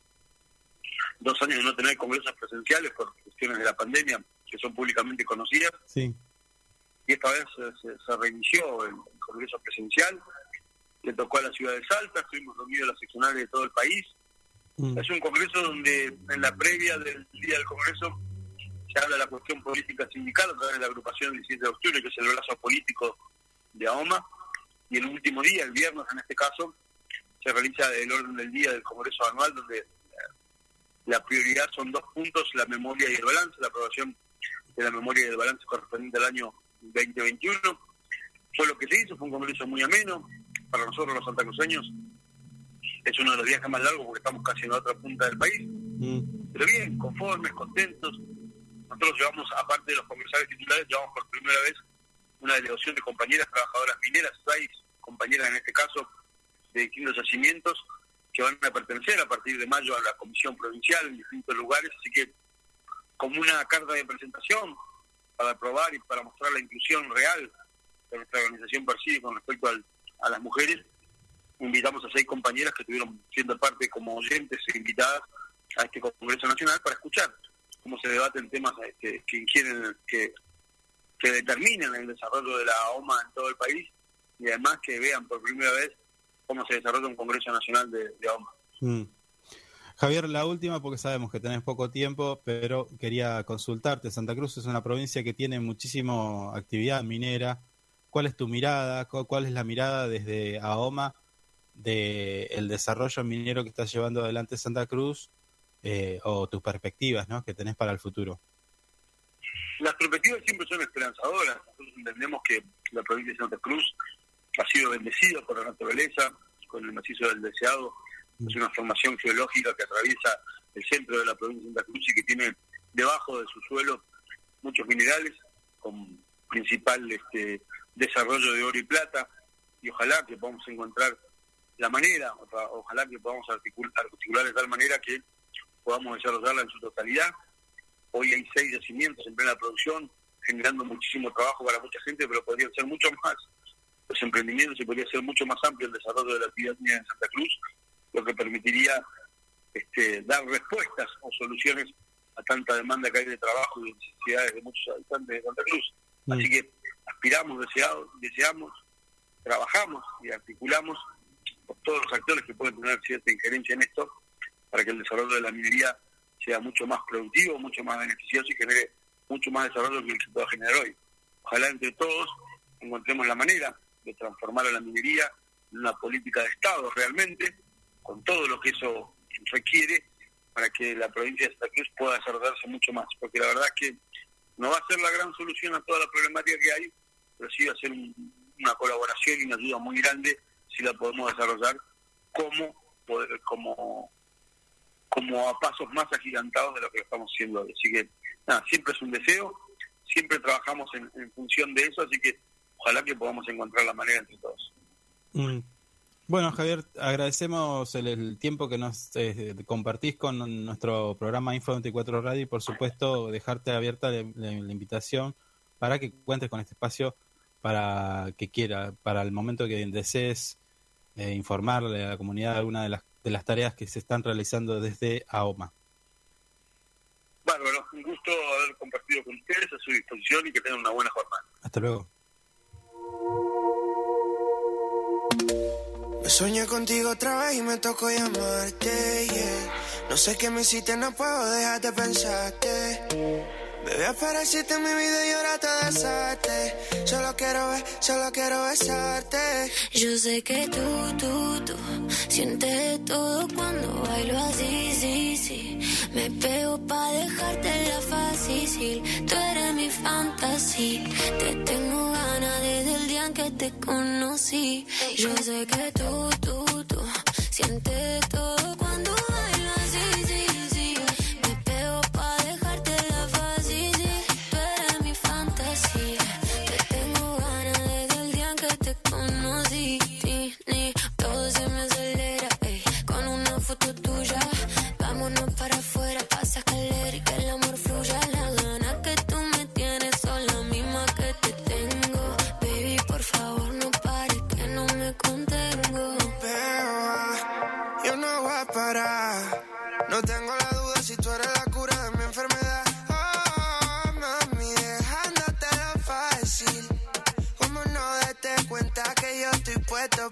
Speaker 5: dos años de no tener congresos presenciales por cuestiones de la pandemia que son públicamente conocidas.
Speaker 1: Sí.
Speaker 5: Y esta vez se, reinició el, congreso presencial. Le tocó a la ciudad de Salta. Estuvimos reunidos las seccionales de todo el país. Mm. Es un congreso donde en la previa del día del congreso se habla de la cuestión política sindical a través de la agrupación del 17 de octubre, que es el brazo político de AOMA y el último día, el viernes en este caso, se realiza el orden del día del Congreso Anual, donde eh, la prioridad son dos puntos, la memoria y el balance, la aprobación de la memoria y el balance correspondiente al año 2021. Fue lo que se hizo, fue un congreso muy ameno, para nosotros los santacruceños es uno de los viajes más largos porque estamos casi en la otra punta del país, mm. pero bien, conformes, contentos. Nosotros llevamos, aparte de los comerciales titulares, llevamos por primera vez una delegación de compañeras trabajadoras mineras, seis compañeras en este caso, de distintos yacimientos, que van a pertenecer a partir de mayo a la Comisión Provincial en distintos lugares, así que como una carta de presentación para probar y para mostrar la inclusión real que nuestra organización persigue con respecto al, a las mujeres, invitamos a seis compañeras que estuvieron siendo parte como oyentes e invitadas a este Congreso Nacional para escuchar cómo se debaten temas este, que quieren que, que determinen el desarrollo de la OMA en todo el país y además que vean por primera vez cómo se desarrolla un Congreso Nacional de, de OMA.
Speaker 1: Mm. Javier, la última, porque sabemos que tenés poco tiempo, pero quería consultarte. Santa Cruz es una provincia que tiene muchísima actividad minera. ¿Cuál es tu mirada? ¿Cuál es la mirada desde AOMA del el desarrollo minero que está llevando adelante Santa Cruz eh, o tus perspectivas ¿no? que tenés para el futuro?
Speaker 5: Las perspectivas siempre son esperanzadoras. Nosotros entendemos que la provincia de Santa Cruz ha sido bendecida por la naturaleza, con el macizo del deseado. Es una formación geológica que atraviesa el centro de la provincia de Santa Cruz y que tiene debajo de su suelo muchos minerales con principal este, desarrollo de oro y plata y ojalá que podamos encontrar la manera, ojalá que podamos articular, articular de tal manera que podamos desarrollarla en su totalidad. Hoy hay seis yacimientos en plena producción, generando muchísimo trabajo para mucha gente, pero podrían ser mucho más los emprendimientos y podría ser mucho más amplio el desarrollo de la actividad minera en Santa Cruz, lo que permitiría este, dar respuestas o soluciones a tanta demanda que hay de trabajo y necesidades de muchos habitantes de Santa Cruz. Así que aspiramos, deseado, deseamos, trabajamos y articulamos por todos los actores que pueden tener cierta injerencia en esto para que el desarrollo de la minería sea mucho más productivo, mucho más beneficioso y genere mucho más desarrollo que el que pueda generar hoy. Ojalá entre todos encontremos la manera de transformar a la minería en una política de Estado realmente, con todo lo que eso requiere para que la provincia de Santa Cruz pueda desarrollarse mucho más, porque la verdad que no va a ser la gran solución a toda la problemática que hay, pero sí va a ser una colaboración y una ayuda muy grande si la podemos desarrollar como poder, como como a pasos más agigantados de lo que estamos haciendo hoy. Así que nada, siempre es un deseo, siempre trabajamos en, función de eso, así que ojalá que podamos encontrar la manera entre todos.
Speaker 1: Mm. Bueno, Javier, agradecemos el, tiempo que nos eh, compartís con nuestro programa Info 24 Radio y por supuesto dejarte abierta la, invitación para que cuentes con este espacio para que quiera, para el momento que desees eh, informarle a la comunidad alguna de las, de las tareas que se están realizando desde AOMA.
Speaker 5: Bárbaro, un gusto haber compartido con ustedes a su disposición y que tengan una buena jornada.
Speaker 1: Hasta luego.
Speaker 6: Me soñé contigo otra vez y me tocó llamarte, yeah. No sé qué me hiciste, no puedo dejar de pensarte. Bebé, apareciste en mi vida y ahora te desate. Solo quiero ver, solo quiero besarte.
Speaker 7: Yo sé que tú, tú, tú sientes todo cuando bailo así, sí, sí. Me pego pa' dejarte la fácil. Tú eres mi fantasía. Te tengo ganas desde el día en que te conocí. Yo sé que tú, tú, tú sientes todo cuando bailo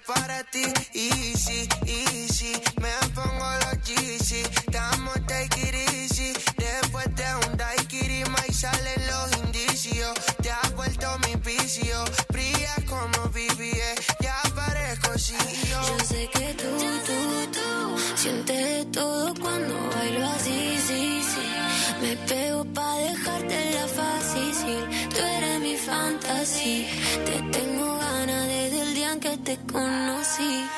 Speaker 7: para
Speaker 6: ti. Easy, easy, me pongo los Yeezy. Estamos take it easy. Después de un daiquiri, y salen los indicios. Te has vuelto mi vicio. Brilla como BBS, ya parezco CEO.
Speaker 7: Yo sé que tú, tú, tú sientes todo cuando bailo así, sí, sí. Me pego pa' dejarte la fácil. Tú eres mi fantasía. Te tengo que te conocí.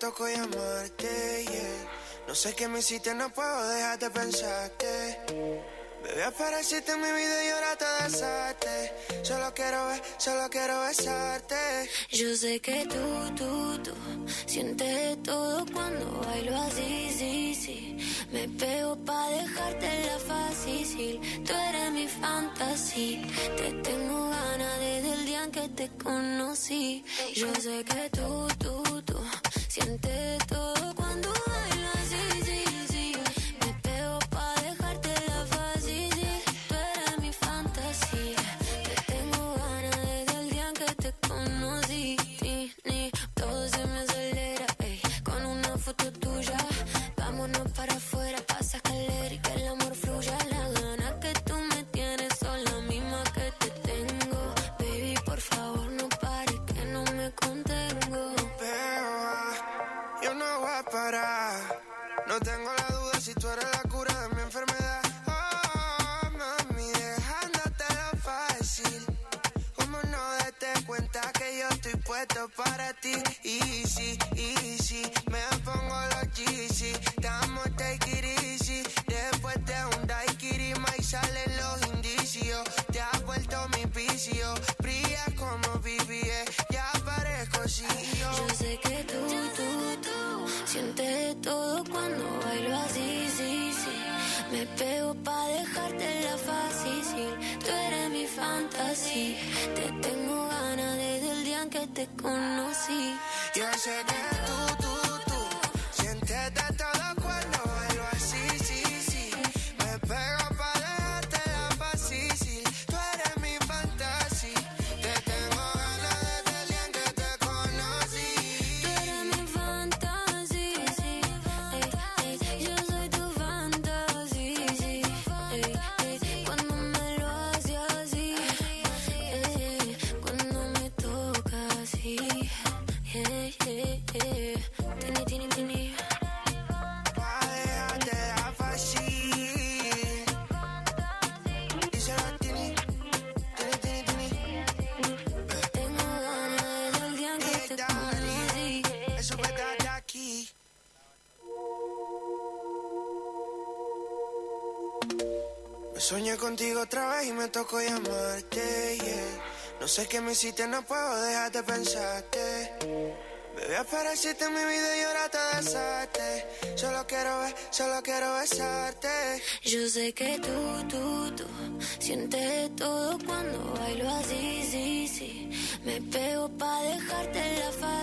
Speaker 6: Tocó llamarte, yeah. No sé qué me hiciste, no puedo dejar de pensarte. Bebé, apareciste en mi vida y ahora te besaste. Solo quiero ver, solo quiero besarte.
Speaker 7: Yo sé que tú, tú, tú sientes todo cuando bailo así, sí, sí. Me pego pa' dejarte la fácil. Tú eres mi fantasía. Te tengo ganas desde el día en que te conocí. Yo sé que tú, tú, tú sientes todo cuando bailo así,
Speaker 6: Easy, easy, me pongo los Yeezy. Damos take it easy. Después de un daiquiri, y salen los indicios. Te has vuelto mi vicio. Brilla como BBS, ya parezco CEO.
Speaker 7: Yo sé que tú, tú, tú sientes todo cuando bailo así, sí, sí. Me pego pa' dejarte la fácil. Tú eres mi fantasía. Te tengo ganas desde el día en que te conocí.
Speaker 6: Yo sé que tú, tú, tú Me soñé contigo otra vez y me tocó llamarte. No sé qué me hiciste, no puedo dejar de pensarte. Bebé, apareciste en mi vida y ahora te besaste. Solo quiero ver, solo quiero besarte.
Speaker 7: Yo sé que tú, tú, tú sientes todo cuando bailo así, sí, sí. Me pego pa' dejarte la fácil.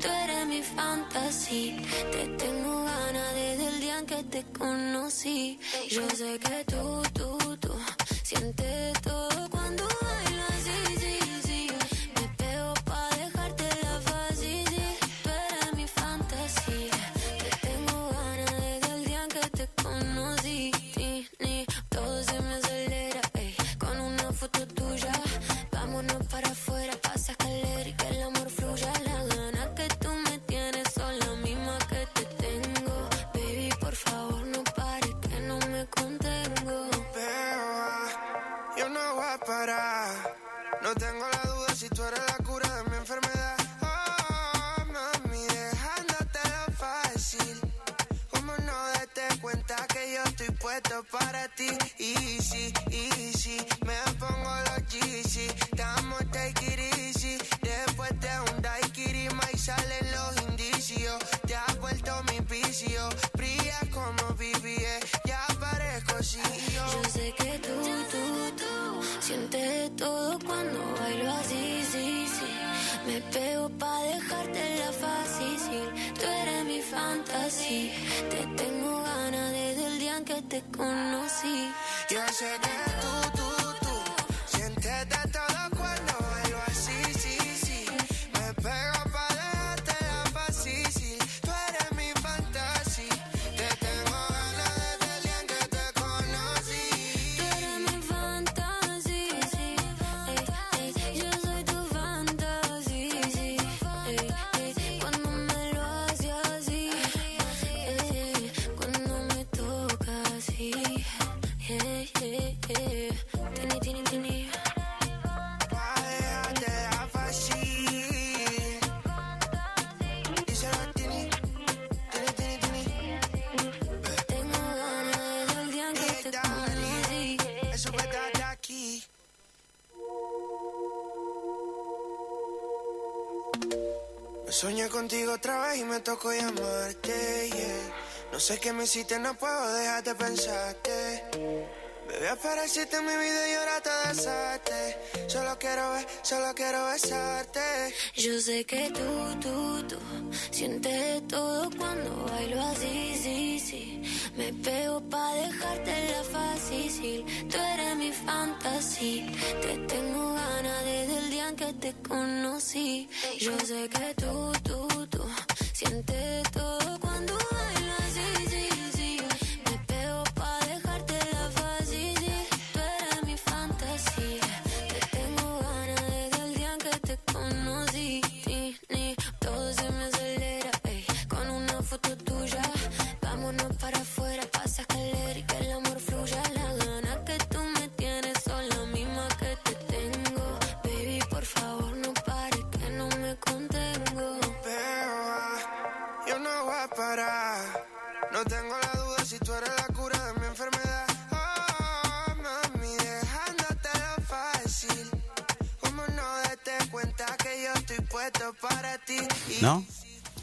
Speaker 7: Tú eres mi fantasía. Te tengo ganas desde el día en que te conocí. Yo sé que tú, tú, tú sientes todo te conocí.
Speaker 6: Yo
Speaker 7: sé
Speaker 6: sé qué me hiciste, no puedo dejar de pensarte. Bebé, apareciste en mi vida y ahora te desaste. Solo quiero ver, solo quiero besarte.
Speaker 7: Yo sé que tú, tú, tú sientes todo cuando bailo así, sí, sí. Me pego pa' dejártela fácil. Tú eres mi fantasía. Te tengo ganas desde el día en que te conocí. Yo sé que tú, tú, tú sientes todo cuando bailo ¿No?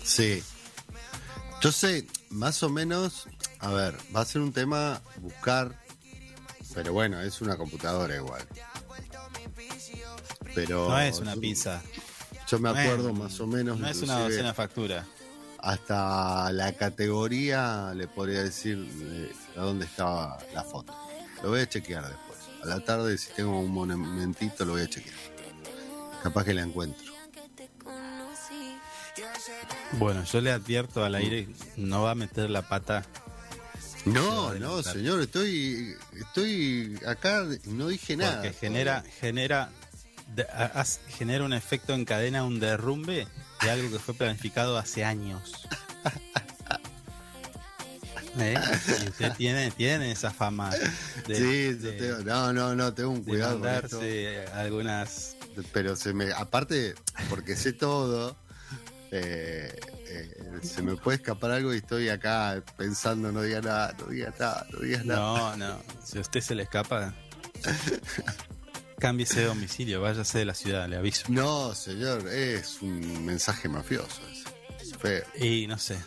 Speaker 2: Sí. Yo sé, más o menos, a ver, va a ser un tema buscar, pero bueno, es una computadora igual. Pero
Speaker 1: No es una pizza.
Speaker 2: Yo me
Speaker 1: No
Speaker 2: acuerdo
Speaker 1: es-
Speaker 2: más o menos.
Speaker 1: No es una docena factura.
Speaker 2: Hasta la categoría le podría decir eh, a dónde estaba la foto. Lo voy a chequear después. A la tarde, si tengo un momentito, lo voy a chequear. Capaz que la encuentro.
Speaker 1: Bueno, yo le advierto al aire, no va a meter la pata.
Speaker 2: No, no, señor, estoy, estoy acá, no dije nada.
Speaker 1: Porque genera, genera, de- genera un efecto en cadena, un derrumbe de algo que fue planificado hace años. [laughs] ¿Eh? Y usted tiene, tiene esa fama de,
Speaker 2: sí, yo
Speaker 1: de-
Speaker 2: tengo- no, no, no, tengo un
Speaker 1: de
Speaker 2: cuidado
Speaker 1: mandarse algunas.
Speaker 2: Pero se me, aparte, porque sé todo, eh, eh, se me puede escapar algo y estoy acá pensando, no diga nada, no diga nada, no digas nada.
Speaker 1: No, no. Si a usted se le escapa, [laughs] cámbiese de domicilio, váyase de la ciudad, le aviso.
Speaker 2: No, señor, es un mensaje mafioso. ese. Feo.
Speaker 1: Y no sé,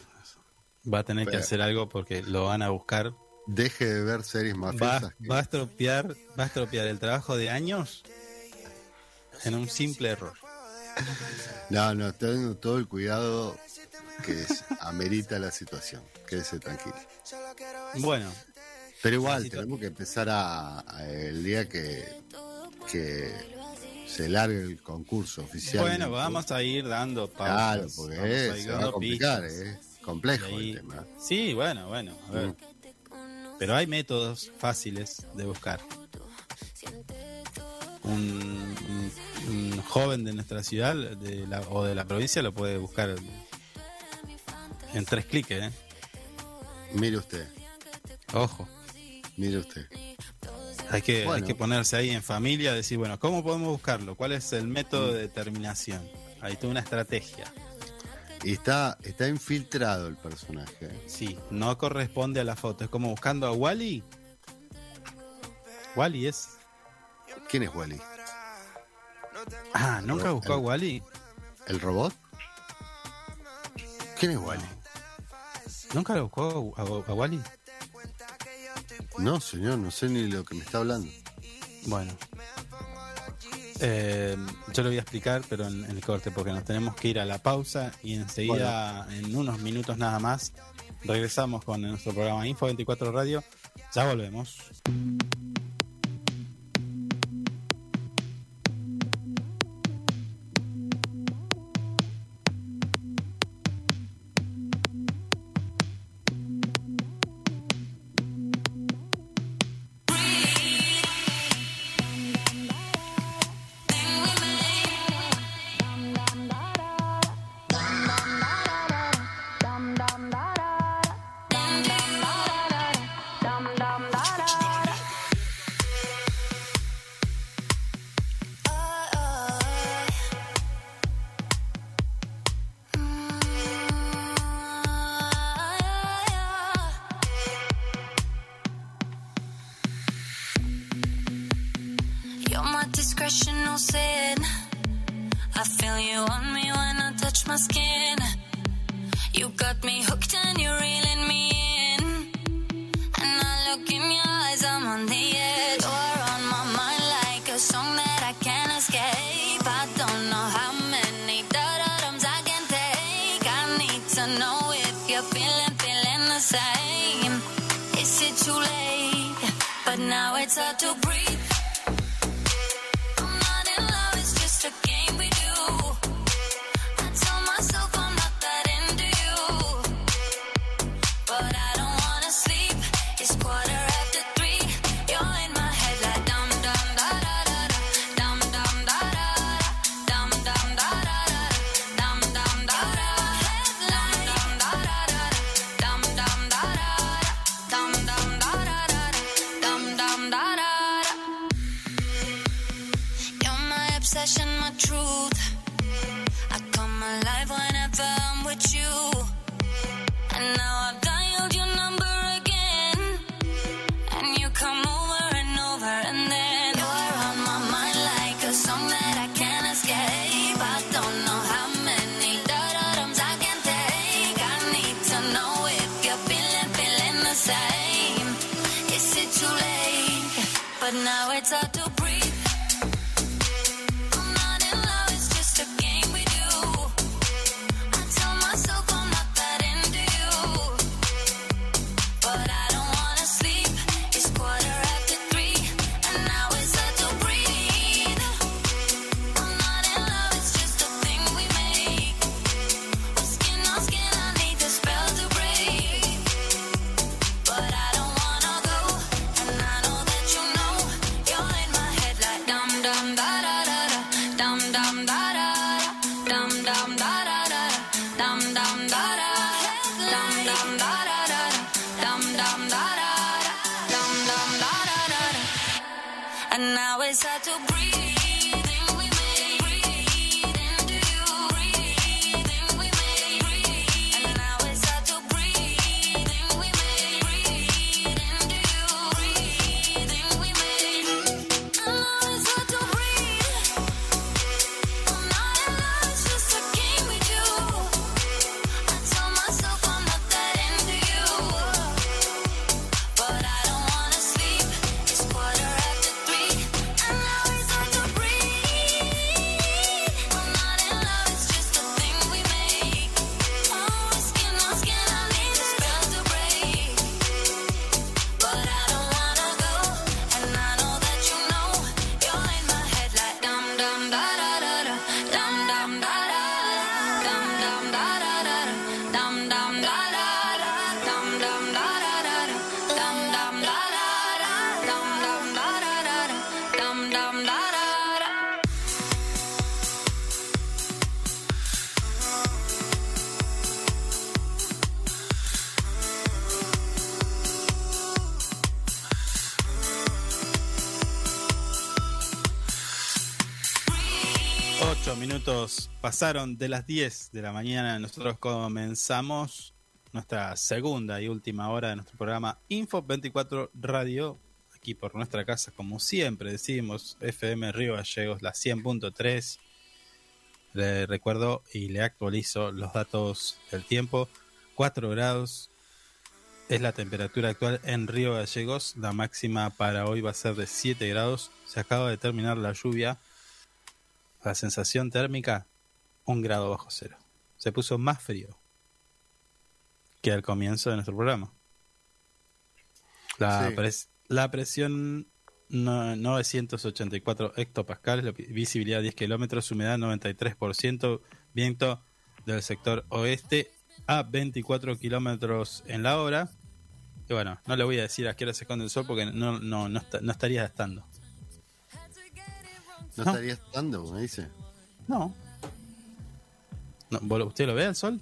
Speaker 1: va a tener que hacer algo porque lo van a buscar.
Speaker 2: Deje de ver series
Speaker 1: Va,
Speaker 2: mafiosas. que-
Speaker 1: va a estropear, va a estropear el trabajo de años en un simple error.
Speaker 2: No, no, tengo todo el cuidado que es- amerita la situación. Quédese tranquilo.
Speaker 1: Bueno,
Speaker 2: Pero igual, tenemos que empezar a, a el día que, que se largue el concurso oficial.
Speaker 1: bueno, vamos a ir dando pausas.
Speaker 2: Claro, porque
Speaker 1: vamos
Speaker 2: eh,
Speaker 1: a ir
Speaker 2: se va a
Speaker 1: dando
Speaker 2: complicar,
Speaker 1: pistas.
Speaker 2: eh. Complejo
Speaker 1: ahí-
Speaker 2: el tema.
Speaker 1: Sí, bueno, bueno, a ver.
Speaker 2: Mm.
Speaker 1: Pero hay métodos fáciles de buscar. Un, un- un joven de nuestra ciudad de la- o de la provincia lo puede buscar en tres clics, ¿eh?
Speaker 2: Mire usted,
Speaker 1: Ojo.
Speaker 2: mire usted.
Speaker 1: Hay que, hay que ponerse ahí en familia, decir, bueno, ¿cómo podemos buscarlo? ¿Cuál es el método de determinación? Hay toda una estrategia.
Speaker 2: Y está, está infiltrado el personaje.
Speaker 1: Sí, no corresponde a la foto. Es como buscando a Wally. Wally es.
Speaker 2: ¿Quién es Wally?
Speaker 1: Ah, ¿nunca buscó a
Speaker 2: el-
Speaker 1: Wally?
Speaker 2: ¿El robot? ¿Quién es Wally?
Speaker 1: ¿Nunca lo buscó a, a- a Wally?
Speaker 2: No, señor, no sé ni lo que me está hablando.
Speaker 1: Bueno. Eh, yo lo voy a explicar, pero en, en el corte, porque nos tenemos que ir a la pausa y enseguida, en unos minutos nada más, regresamos con nuestro programa Info 24 Radio. Ya volvemos. pasaron de las 10 de la mañana, nosotros comenzamos nuestra segunda y última hora de nuestro programa Info 24 Radio, aquí por nuestra casa, como siempre decimos, FM Río Gallegos, la 100.3. Le recuerdo y le actualizo los datos del tiempo. 4 grados es la temperatura actual en Río Gallegos. La máxima para hoy va a ser de 7 grados. Se acaba de terminar la lluvia. La sensación térmica un grado bajo cero. Se puso más frío que al comienzo de nuestro programa. La,
Speaker 2: sí.
Speaker 1: pres la presión no 984 hectopascales, la visibilidad 10 kilómetros, humedad 93%, viento del sector oeste a 24 kilómetros en la hora. Y bueno, no le voy a decir a qué hora se esconde el sol porque no, no, no, estaría estando.
Speaker 2: No,
Speaker 1: no,
Speaker 2: estaría estando, me dice.
Speaker 1: No, ¿Usted lo ve al sol?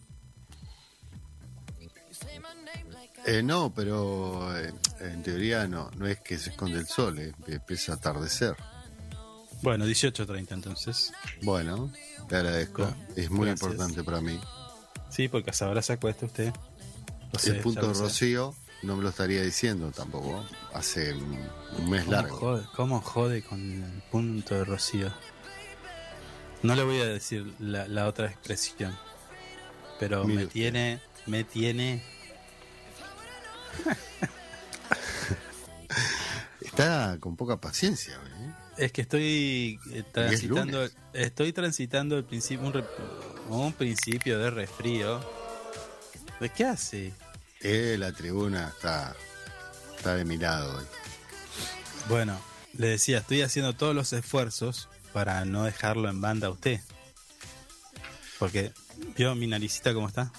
Speaker 2: Eh, no, pero eh, en teoría no, no es que se esconde el sol, eh, empieza a atardecer.
Speaker 1: Bueno, 18.30 entonces.
Speaker 2: Bueno, te agradezco, es muy importante para mí.
Speaker 1: Sí, porque hasta ahora se acuesta usted.
Speaker 2: El punto de rocío no me lo estaría diciendo tampoco, hace un, mes largo.
Speaker 1: ¿Cómo jode con el punto de rocío? No le voy a decir la, la otra expresión, pero me tiene, me tiene. [laughs]
Speaker 2: Está con poca paciencia. ¿eh?
Speaker 1: Es que estoy eh, transitando, estoy transitando el principio, un, un, principio de resfrío. ¿De qué hace?
Speaker 2: Eh, la tribuna está, está de mi lado.
Speaker 1: Bueno, le decía, estoy haciendo todos los esfuerzos para no dejarlo en banda a usted. Porque, ¿vio mi naricita cómo está?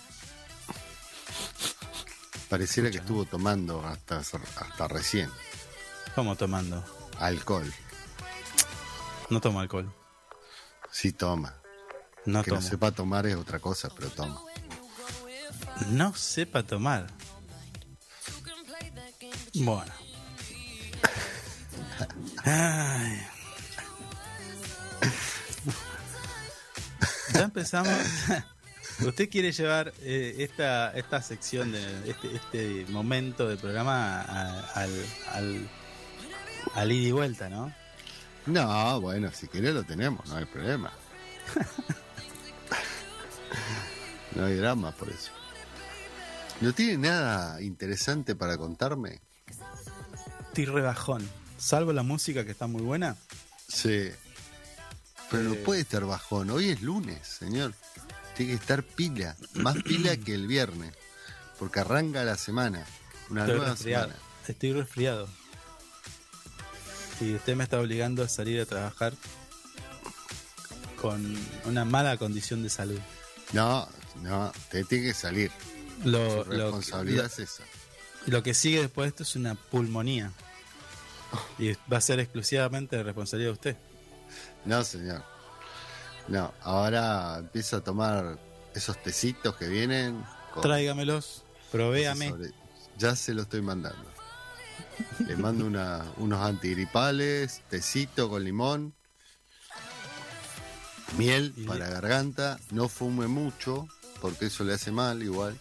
Speaker 2: Pareciera que estuvo tomando hasta, hasta recién
Speaker 1: ¿Cómo tomando?
Speaker 2: alcohol.
Speaker 1: No tomo alcohol.
Speaker 2: Sí toma.
Speaker 1: No
Speaker 2: que
Speaker 1: tomo.
Speaker 2: no sepa tomar es otra cosa, pero toma.
Speaker 1: No sepa tomar. Bueno. [laughs] Ay. Ya empezamos. ¿Usted quiere llevar eh, esta, esta sección de este, este momento del programa a- al, al, al ida y vuelta, no?
Speaker 2: No, bueno, si quiere lo tenemos, no hay problema. no hay drama por eso. ¿No tiene nada interesante para contarme?
Speaker 1: Estoy rebajón. Salvo la música que está muy buena.
Speaker 2: Sí. Pero no puede estar bajón. Hoy es lunes, señor. Tiene que estar pila. Más pila que el viernes. Porque arranca la semana. Una
Speaker 1: Estoy
Speaker 2: nueva
Speaker 1: resfriado.
Speaker 2: semana.
Speaker 1: Estoy resfriado. Y usted me está obligando a salir a trabajar con una mala condición de salud.
Speaker 2: No, no, te tiene que salir.
Speaker 1: Lo,
Speaker 2: Su
Speaker 1: lo-
Speaker 2: responsabilidad es esa.
Speaker 1: lo- lo que sigue después de esto es una pulmonía. Y va a ser exclusivamente responsabilidad de usted.
Speaker 2: No, señor. No, ahora empieza a tomar esos tecitos que vienen. con-
Speaker 1: Tráigamelos, provéame.
Speaker 2: sobre- Ya se lo estoy mandando. Le mando una, unos antigripales, tecito con limón, miel
Speaker 1: Y-
Speaker 2: para garganta, no fume mucho, porque eso le hace mal igual.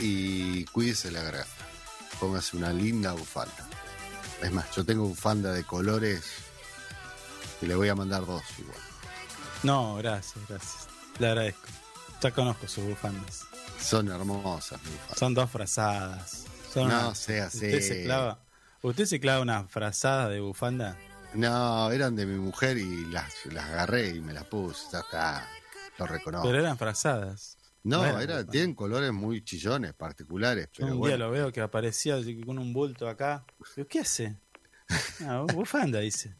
Speaker 2: Y cuídese la garganta. Póngase una linda bufanda. Es más, yo tengo bufanda de colores y le voy a mandar dos igual.
Speaker 1: No, gracias, gracias. Le agradezco. Ya conozco sus bufandas.
Speaker 2: Son hermosas bufandas.
Speaker 1: Son dos frazadas. Son
Speaker 2: No
Speaker 1: una-
Speaker 2: sea así.
Speaker 1: Usted se clava. ¿Usted se clava una frazada de bufanda?
Speaker 2: No, eran de mi mujer y las, las agarré y me las puse. Ya está. Lo reconozco.
Speaker 1: Pero eran frazadas.
Speaker 2: no, era, tienen colores muy chillones, particulares. Pero
Speaker 1: un
Speaker 2: bueno,
Speaker 1: día lo veo que aparecía con un bulto acá. Digo, ¿Qué hace? [laughs] Ah, bufanda, dice.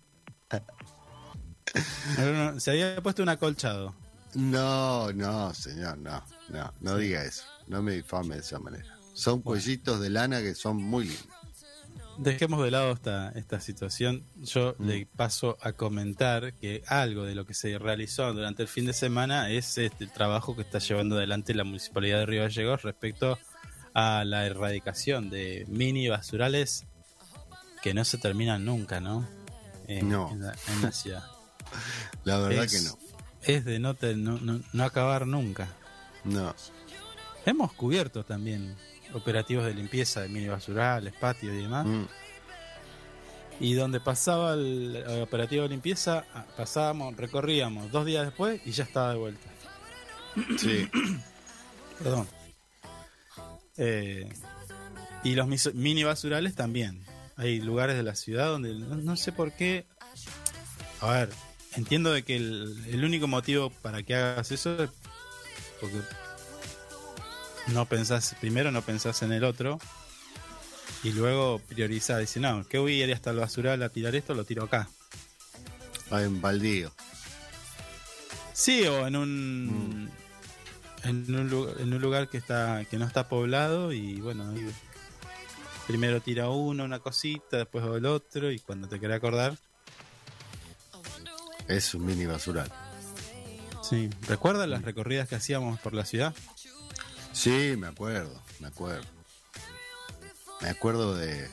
Speaker 1: [laughs] No, Se había puesto un acolchado.
Speaker 2: no, no, señor, no, no, no diga eso. No me difame de esa manera. Son cuellitos de lana que son muy lindos.
Speaker 1: Dejemos de lado esta, esta situación. Yo
Speaker 2: Mm.
Speaker 1: le paso a comentar que algo de lo que se realizó durante el fin de semana es este, el trabajo que está llevando adelante la Municipalidad de Río Gallegos respecto a la erradicación de mini basurales que no se terminan nunca, ¿no? En-
Speaker 2: No.
Speaker 1: En la, en la ciudad. [laughs]
Speaker 2: La verdad
Speaker 1: Es-
Speaker 2: que no.
Speaker 1: Es de no, te- no, no- no acabar nunca.
Speaker 2: No.
Speaker 1: Hemos cubierto también operativos de limpieza de mini basurales, patios y demás.
Speaker 2: Mm,
Speaker 1: Y donde pasaba el, el operativo de limpieza, ah, pasábamos, recorríamos dos días después y ya estaba de vuelta. [coughs]
Speaker 2: sí. [coughs]
Speaker 1: Perdón. Eh, y los mini basurales también. Hay lugares de la ciudad donde no, no sé por qué. A ver, entiendo de que el, el único motivo para que hagas eso es porque no pensás, primero no pensás en el otro y luego priorizás, dice, no, que voy a ir hasta el basural a tirar esto, lo tiro acá.
Speaker 2: Ah, En baldío.
Speaker 1: Sí, o en un en un, lu- en un lugar que está que no está poblado y bueno, ahí primero tira uno una cosita, después el otro y cuando te querés acordar,
Speaker 2: Es un mini basural.
Speaker 1: sí. ¿Recuerdas las recorridas que hacíamos por la ciudad?
Speaker 2: Sí, me acuerdo, me acuerdo. Me acuerdo de,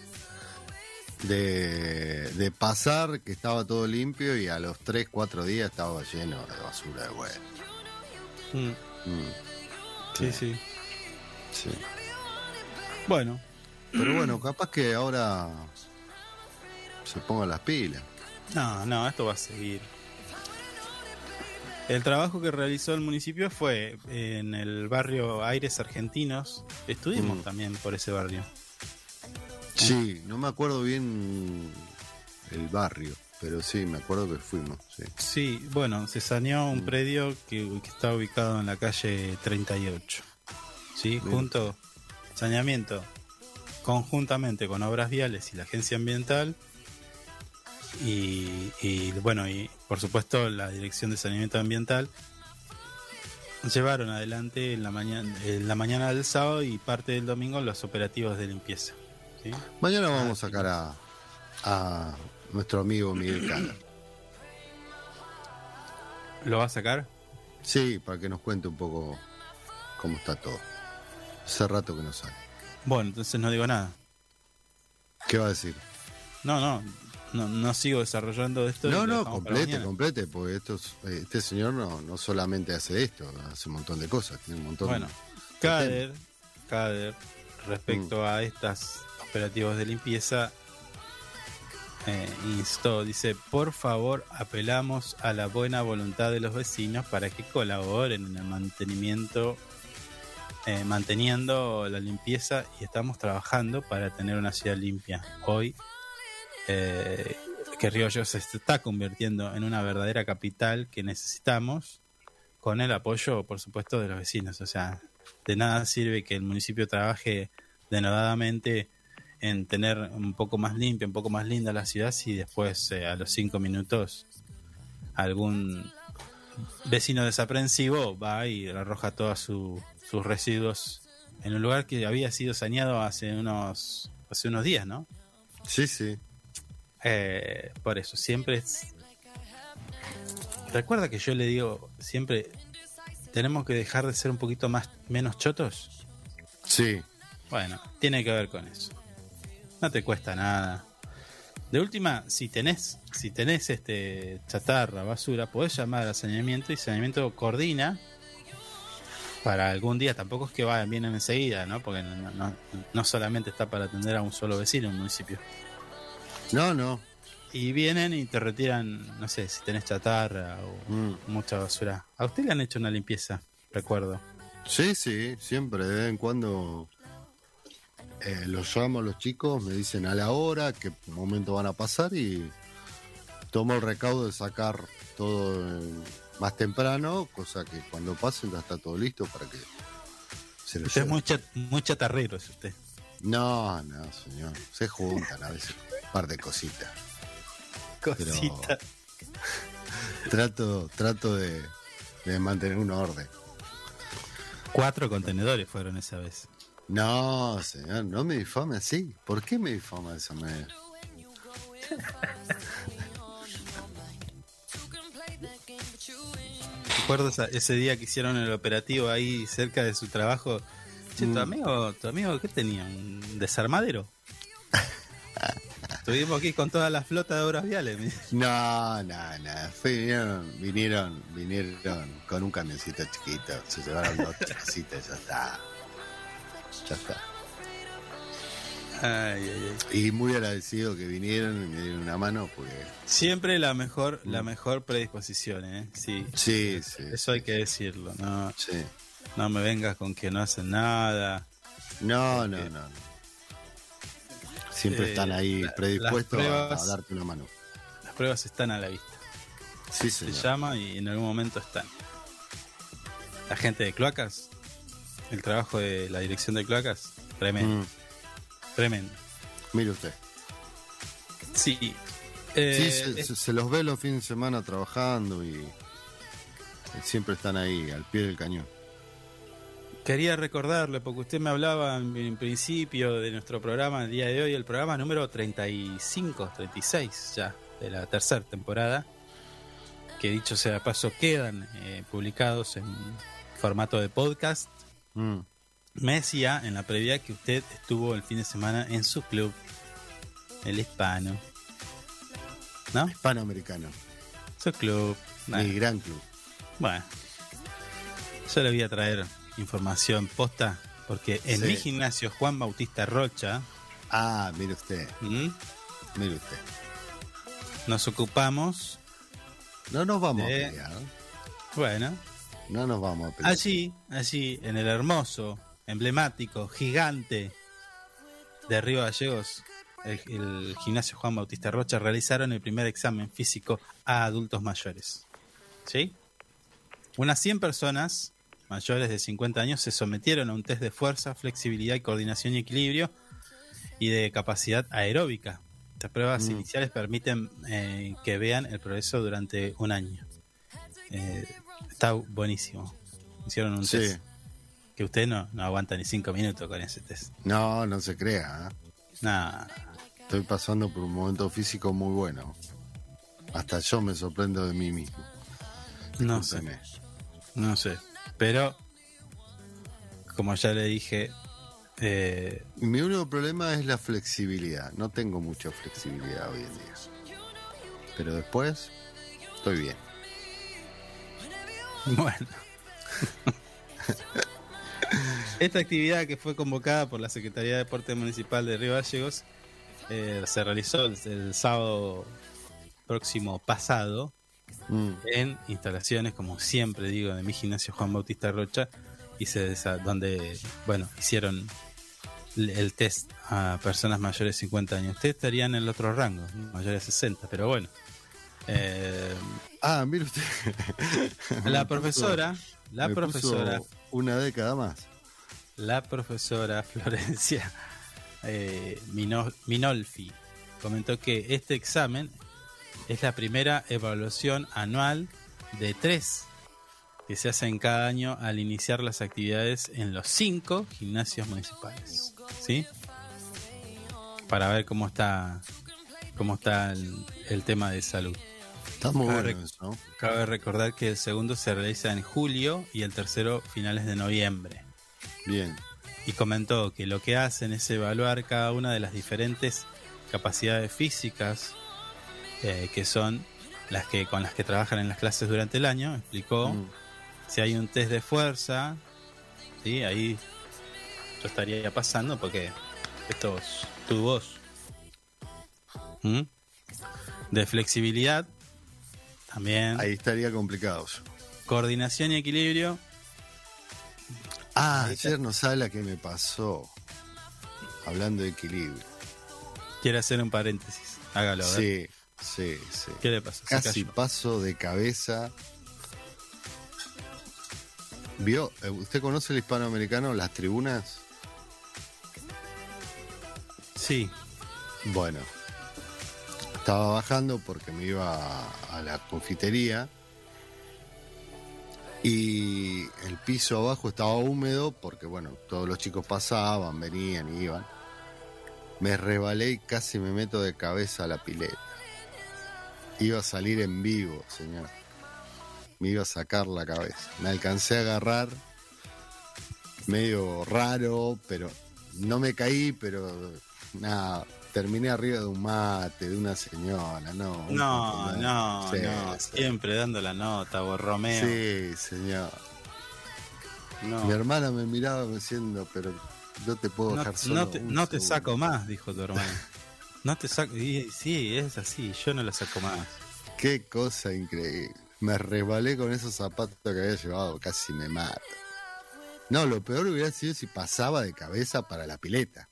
Speaker 2: de, de pasar que estaba todo limpio y a los 3, 4 días estaba lleno de basura de vuelta.
Speaker 1: Mm,
Speaker 2: Mm,
Speaker 1: sí, sí.
Speaker 2: sí.
Speaker 1: Bueno,
Speaker 2: Pero bueno, capaz que ahora se pongan las pilas.
Speaker 1: no, no, esto va a seguir. El trabajo que realizó el municipio fue en el barrio Aires Argentinos. Estuvimos
Speaker 2: Mm.
Speaker 1: también por ese barrio.
Speaker 2: Sí, no me acuerdo bien el barrio, pero sí, me acuerdo que fuimos. Sí.
Speaker 1: Sí, bueno, se saneó un
Speaker 2: Mm.
Speaker 1: predio que, que está ubicado en la calle 38. Sí,
Speaker 2: Bien.
Speaker 1: junto, saneamiento, conjuntamente con Obras Viales y la Agencia Ambiental. Y, y, bueno, y por supuesto la Dirección de Saneamiento Ambiental llevaron adelante en la mañana, en la mañana del sábado y parte del domingo los operativos de limpieza. ¿sí?
Speaker 2: Mañana vamos a sacar a, a nuestro amigo Miguel Cala.
Speaker 1: ¿Lo va a sacar?
Speaker 2: Sí, para que nos cuente un poco cómo está todo. Hace rato que no sale.
Speaker 1: Bueno, entonces no digo nada.
Speaker 2: ¿Qué va a decir?
Speaker 1: No, no, no, no sigo desarrollando esto.
Speaker 2: No, no, complete, complete, porque estos, este señor no, no solamente hace esto, hace un montón de cosas, tiene un montón
Speaker 1: Bueno,
Speaker 2: de
Speaker 1: Cader, Cader,
Speaker 2: Mm.
Speaker 1: respecto a estos operativos de limpieza, eh, instó, dice, por favor apelamos a la buena voluntad de los vecinos para que colaboren en el mantenimiento, eh, manteniendo la limpieza y estamos trabajando para tener una ciudad limpia. Hoy, eh, que Hoyo se está convirtiendo en una verdadera capital que necesitamos con el apoyo, por supuesto, de los vecinos. O sea, de nada sirve que el municipio trabaje denodadamente en tener un poco más limpia, un poco más linda la ciudad si después eh, a los cinco minutos algún vecino desaprensivo va y arroja todos su- sus residuos en un lugar que había sido saneado hace unos hace unos días, ¿no?
Speaker 2: Sí, sí.
Speaker 1: Eh, por eso, siempre es... Recuerda que yo le digo siempre, tenemos que dejar de ser un poquito más menos chotos.
Speaker 2: Sí.
Speaker 1: Bueno, tiene que ver con eso. No te cuesta nada. De última, si tenés, si tenés este chatarra, basura, podés llamar a saneamiento y saneamiento coordina para algún día. Tampoco es que vayan vienen enseguida, ¿no? Porque no, no- no solamente está para atender a un solo vecino en un municipio.
Speaker 2: No, no.
Speaker 1: Y vienen y te retiran, no sé, si tenés chatarra o
Speaker 2: Mm.
Speaker 1: mucha basura. A usted le han hecho una limpieza, recuerdo.
Speaker 2: Sí, sí, siempre, de vez en cuando eh, los llamo a los chicos, me dicen a la hora, qué momento van a pasar y tomo el recaudo de sacar todo eh, más temprano, cosa que cuando pasen ya está todo listo para que se lo
Speaker 1: Usted es
Speaker 2: lleven.
Speaker 1: muy, chat- muy chatarrero, es usted.
Speaker 2: No, no, señor, se juntan a veces un par de cositas.
Speaker 1: Cosita.
Speaker 2: Trato, trato de, de mantener un orden.
Speaker 1: Cuatro contenedores fueron esa vez.
Speaker 2: No, señor, no me difame así. ¿Por qué me difama de esa manera?
Speaker 1: Recuerdo ese día que hicieron el operativo ahí cerca de su trabajo. Che, tu
Speaker 2: Mm.
Speaker 1: amigo, tu amigo, ¿qué tenía? ¿Un desarmadero? [laughs] Estuvimos aquí con toda la flota de obras viales.
Speaker 2: No, no, no. Fue- vinieron, vinieron, vinieron con un camioncito chiquito. Se llevaron dos casitas, ya está. Ya está.
Speaker 1: Ay, ay, ay.
Speaker 2: Y muy agradecido que vinieron y me dieron una mano porque.
Speaker 1: Siempre la mejor, la mejor predisposición, ¿eh? Sí,
Speaker 2: Sí, sí.
Speaker 1: eso hay que decirlo. No,
Speaker 2: Sí.
Speaker 1: No me vengas con que no hacen nada.
Speaker 2: No, no, no. no. Siempre
Speaker 1: Eh,
Speaker 2: están ahí predispuestos a-
Speaker 1: pruebas-
Speaker 2: a, darte una mano.
Speaker 1: Las pruebas están a la vista.
Speaker 2: Sí,
Speaker 1: Se llama y en algún momento están. La gente de cloacas, el trabajo de la dirección de cloacas, tremendo,
Speaker 2: Mm,
Speaker 1: tremendo.
Speaker 2: mire usted.
Speaker 1: Sí.
Speaker 2: Sí,
Speaker 1: eh,
Speaker 2: se,
Speaker 1: es-
Speaker 2: se- se los ve los fines de semana trabajando y siempre están ahí, al pie del cañón.
Speaker 1: Quería recordarle, porque usted me hablaba en, en principio de nuestro programa el día de hoy, el programa número 35, 36 ya, de la tercera temporada, que dicho sea de paso quedan eh, publicados en formato de podcast.
Speaker 2: Mm,
Speaker 1: Me decía en la previa que usted estuvo el fin de semana en su club, el hispano. ¿No?
Speaker 2: Panamericano,
Speaker 1: Su club. Nah,
Speaker 2: mi gran club.
Speaker 1: Bueno, yo le voy a traer información posta, porque en
Speaker 2: Sí.
Speaker 1: mi gimnasio Juan Bautista Rocha
Speaker 2: Ah, mire usted,
Speaker 1: ¿m?
Speaker 2: mire usted.
Speaker 1: nos ocupamos
Speaker 2: No nos vamos a pelear.
Speaker 1: Bueno,
Speaker 2: No nos vamos a pelear.
Speaker 1: allí, allí, en el hermoso, emblemático, gigante de Río Gallegos, el, el gimnasio Juan Bautista Rocha, realizaron el primer examen físico a adultos mayores. ¿Sí? Unas 100 personas mayores de 50 años se sometieron a un test de fuerza, flexibilidad coordinación y equilibrio y de capacidad aeróbica. Estas pruebas
Speaker 2: Mm.
Speaker 1: iniciales permiten eh, que vean el progreso durante un año. Eh, está buenísimo. Hicieron un
Speaker 2: Sí.
Speaker 1: test que usted no, no aguanta ni 5 minutos con ese test.
Speaker 2: No, no se crea. ¿eh?
Speaker 1: Nah,
Speaker 2: Estoy pasando por un momento físico muy bueno. Hasta yo me sorprendo de mí mismo.
Speaker 1: no sé. No sé. Pero, como ya le dije, eh,
Speaker 2: Mi único problema es la flexibilidad. No tengo mucha flexibilidad hoy en día. Pero después, estoy bien. [laughs]
Speaker 1: bueno. [laughs] Esta actividad que fue convocada por la Secretaría de Deporte Municipal de Río Gallegos eh, se realizó el, el sábado próximo pasado
Speaker 2: Mm,
Speaker 1: en instalaciones, como siempre digo, de mi gimnasio Juan Bautista Rocha, y se donde, bueno, hicieron el, test a personas mayores de 50 años. Ustedes estarían en el otro rango, mayores de 60, pero bueno. Eh,
Speaker 2: Ah, mire usted. [laughs]
Speaker 1: la profesora,
Speaker 2: puso-
Speaker 1: la profesora,
Speaker 2: Una década más.
Speaker 1: la profesora [laughs] Florencia eh, Mino- Minolfi comentó que este examen es la primera evaluación anual de tres que se hacen cada año al iniciar las actividades en los cinco gimnasios municipales. ¿Sí? Para ver cómo está cómo está el, el tema de salud.
Speaker 2: Está muy bueno
Speaker 1: rec-
Speaker 2: eso, ¿no?
Speaker 1: Cabe recordar que el segundo se realiza en julio y el tercero finales de noviembre.
Speaker 2: Bien.
Speaker 1: y comentó que lo que hacen es evaluar cada una de las diferentes capacidades físicas eh, que son las que con las que trabajan en las clases durante el año. Explicó
Speaker 2: Mm.
Speaker 1: si hay un test de fuerza, sí, ahí yo estaría pasando porque esto es tu voz. ¿Mm? De flexibilidad también,
Speaker 2: Ahí estaría complicado. eso.
Speaker 1: coordinación y equilibrio.
Speaker 2: Ah, ayer no sabe la que me pasó. Hablando de equilibrio.
Speaker 1: Quiere hacer un paréntesis. Hágalo.
Speaker 2: Sí, sí, sí.
Speaker 1: ¿Qué le pasa?
Speaker 2: Casi paso de cabeza. ¿Vio? Eh, ¿Usted conoce el hispanoamericano, las tribunas?
Speaker 1: Sí,
Speaker 2: Bueno, estaba bajando porque me iba a, a la confitería y el piso abajo estaba húmedo porque, bueno, todos los chicos pasaban, venían y iban. Me rebalé y casi me meto de cabeza a la pileta. Iba a salir en vivo, señor. Me iba a sacar la cabeza. Me alcancé a agarrar, medio raro, pero no me caí, pero nada, terminé arriba de un mate, de una señora, no.
Speaker 1: No, no,
Speaker 2: Sí,
Speaker 1: no.
Speaker 2: sí.
Speaker 1: Siempre dando la nota, Borromeo.
Speaker 2: Sí, señor.
Speaker 1: No,
Speaker 2: Mi hermana me miraba diciendo, pero yo te puedo
Speaker 1: no,
Speaker 2: dejar solo.
Speaker 1: no te, no te
Speaker 2: segundo".
Speaker 1: saco más, dijo tu hermano. [laughs] No te saco. sí, es así. Yo no la saco más.
Speaker 2: Qué cosa increíble. Me resbalé con esos zapatos que había llevado, casi me mata. No, lo peor hubiera sido si pasaba de cabeza para la pileta.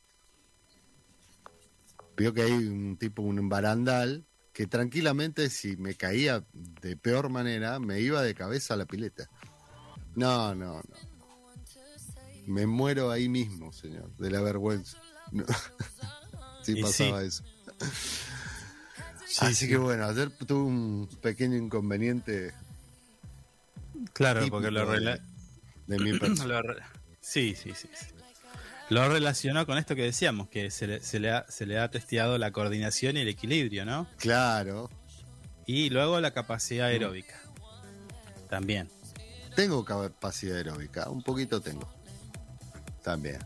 Speaker 2: Vio que hay un tipo, un barandal, que tranquilamente si me caía de peor manera, me iba de cabeza a la pileta. No, no, no. Me muero ahí mismo, señor, de la vergüenza. No. [laughs] sí
Speaker 1: Y
Speaker 2: pasaba
Speaker 1: sí.
Speaker 2: eso. [laughs]
Speaker 1: Sí,
Speaker 2: Así
Speaker 1: sí.
Speaker 2: que bueno, ayer tuve un pequeño inconveniente
Speaker 1: Claro, porque lo, rela-
Speaker 2: de mi persona. [clears throat]
Speaker 1: lo re- Sí, sí, sí, sí. Lo relacionó con esto que decíamos, que se le, se le ha, se le ha testeado la coordinación y el equilibrio, ¿no?
Speaker 2: Claro,
Speaker 1: Y luego la capacidad aeróbica. También.
Speaker 2: tengo capacidad aeróbica, un poquito tengo. También.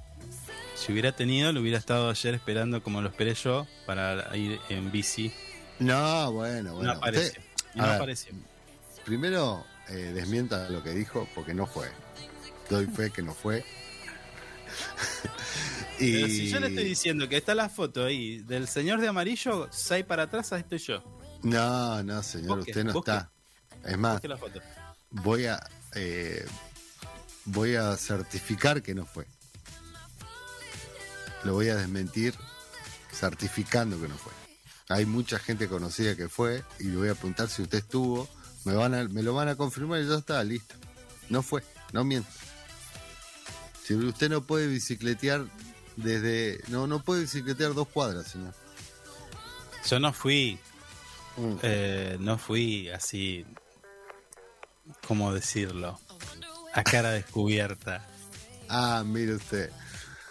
Speaker 1: Si hubiera tenido, lo hubiera estado ayer esperando como lo esperé yo para ir en bici.
Speaker 2: No, bueno, bueno.
Speaker 1: no apareció.
Speaker 2: usted-
Speaker 1: Y no
Speaker 2: ver,
Speaker 1: apareció.
Speaker 2: primero, eh, desmienta lo que dijo, porque no fue. Doy fe que no fue. [laughs] y...
Speaker 1: Pero si yo le estoy diciendo que está la foto ahí del señor de amarillo, seis para atrás, ahí estoy yo.
Speaker 2: No, no, señor,
Speaker 1: Busque,
Speaker 2: usted no
Speaker 1: busque.
Speaker 2: está. Es más, voy a eh, voy a certificar que no fue. Lo voy a desmentir certificando que no fue. Hay mucha gente conocida que fue y le voy a apuntar si usted estuvo. Me, van a, me lo van a confirmar y ya está, listo. No fue, no miento. Si usted no puede bicicletear desde... No, no puede bicicletear dos cuadras, señor.
Speaker 1: Yo no fui,
Speaker 2: Mm.
Speaker 1: eh, no fui así, ¿cómo decirlo? A cara descubierta.
Speaker 2: Ah, mire usted.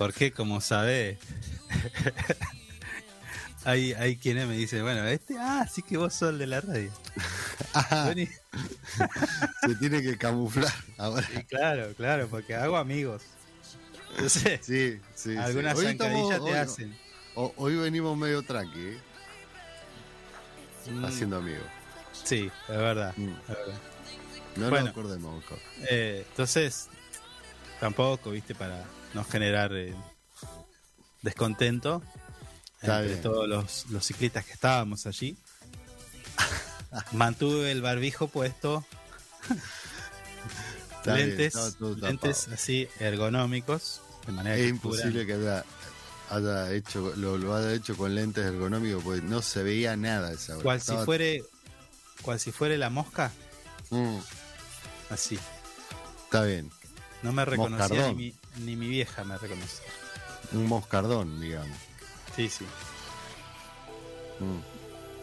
Speaker 1: Porque como sabe, [laughs] hay, hay quienes me dicen, bueno, este, ah, sí que vos sos el de la radio. [laughs]
Speaker 2: Ah, [laughs] se tiene que camuflar ahora.
Speaker 1: Sí, claro, claro, porque hago amigos. Entonces,
Speaker 2: Sí, sí. sí.
Speaker 1: algunas
Speaker 2: Hoy
Speaker 1: zancadillas
Speaker 2: estamos-
Speaker 1: te
Speaker 2: hoy-
Speaker 1: hacen.
Speaker 2: ho- Hoy venimos medio tranqui, ¿eh?
Speaker 1: Mm,
Speaker 2: haciendo amigos.
Speaker 1: Sí, es verdad.
Speaker 2: Mm.
Speaker 1: es verdad.
Speaker 2: No
Speaker 1: Bueno.
Speaker 2: nos acordemos.
Speaker 1: Eh, entonces, tampoco, viste, para no generar eh, descontento
Speaker 2: Está
Speaker 1: entre
Speaker 2: bien.
Speaker 1: todos los, los ciclistas que estábamos allí. [laughs] Mantuve el barbijo puesto, lentes, lentes así ergonómicos, de manera
Speaker 2: Es
Speaker 1: que
Speaker 2: imposible que haya, haya hecho, lo, lo haya hecho con lentes ergonómicos porque no se veía nada esa hora.
Speaker 1: cual si fuere, cual si fuere la mosca,
Speaker 2: Mm,
Speaker 1: así.
Speaker 2: está bien.
Speaker 1: No me reconocía ni mi, ni mi vieja me reconocía.
Speaker 2: Un moscardón, digamos.
Speaker 1: Sí, sí.
Speaker 2: Mm.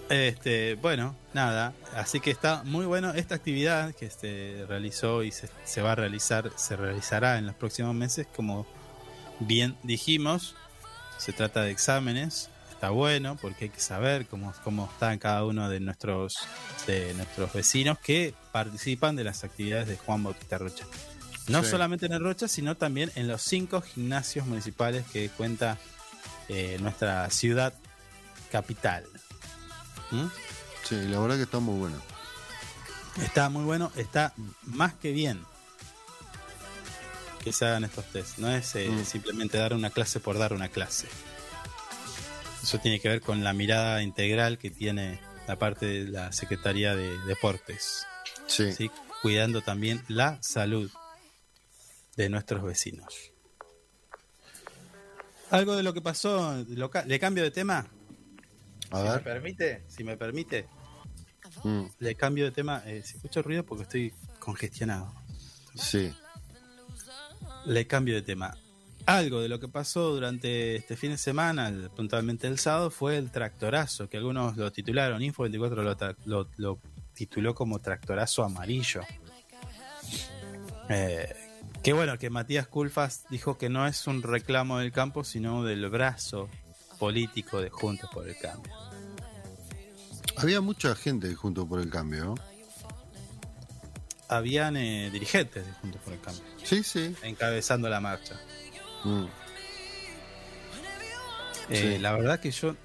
Speaker 1: Este, bueno, nada, así que está muy bueno esta actividad que se realizó y se, se va a realizar, se realizará en los próximos meses, como bien dijimos, se trata de exámenes, está bueno porque hay que saber cómo, cómo están cada uno de nuestros, de nuestros vecinos que participan de las actividades de Juan Bautista Rocha. No
Speaker 2: Sí.
Speaker 1: solamente en el Rocha, sino también en los cinco gimnasios municipales que cuenta eh, nuestra ciudad capital. ¿Mm?
Speaker 2: Sí, la verdad que está muy bueno.
Speaker 1: Está muy bueno, está más que bien que se hagan estos test. No es eh,
Speaker 2: Mm.
Speaker 1: simplemente dar una clase por dar una clase. Eso tiene que ver con la mirada integral que tiene la parte de la Secretaría de Deportes,
Speaker 2: Sí.
Speaker 1: ¿sí? cuidando también la salud de nuestros vecinos. Algo de lo que pasó, loca- le cambio de tema.
Speaker 2: A
Speaker 1: si me
Speaker 2: ver.
Speaker 1: permite, si me permite.
Speaker 2: Mm,
Speaker 1: Le cambio de tema. Eh, si escucho ruido porque estoy congestionado.
Speaker 2: sí.
Speaker 1: Le cambio de tema. Algo de lo que pasó durante este fin de semana, el- puntualmente el sábado, fue el tractorazo, que algunos lo titularon. Info24 lo, tra- lo- lo tituló como tractorazo amarillo. Eh, qué bueno que Matías Culfas dijo que no es un reclamo del campo, sino del brazo político de Juntos por el Cambio.
Speaker 2: Había mucha gente junto por el cambio.
Speaker 1: Habían eh, dirigentes de Juntos por el Cambio
Speaker 2: Sí, sí.
Speaker 1: encabezando la marcha.
Speaker 2: Mm,
Speaker 1: Eh,
Speaker 2: Sí.
Speaker 1: La verdad que yo,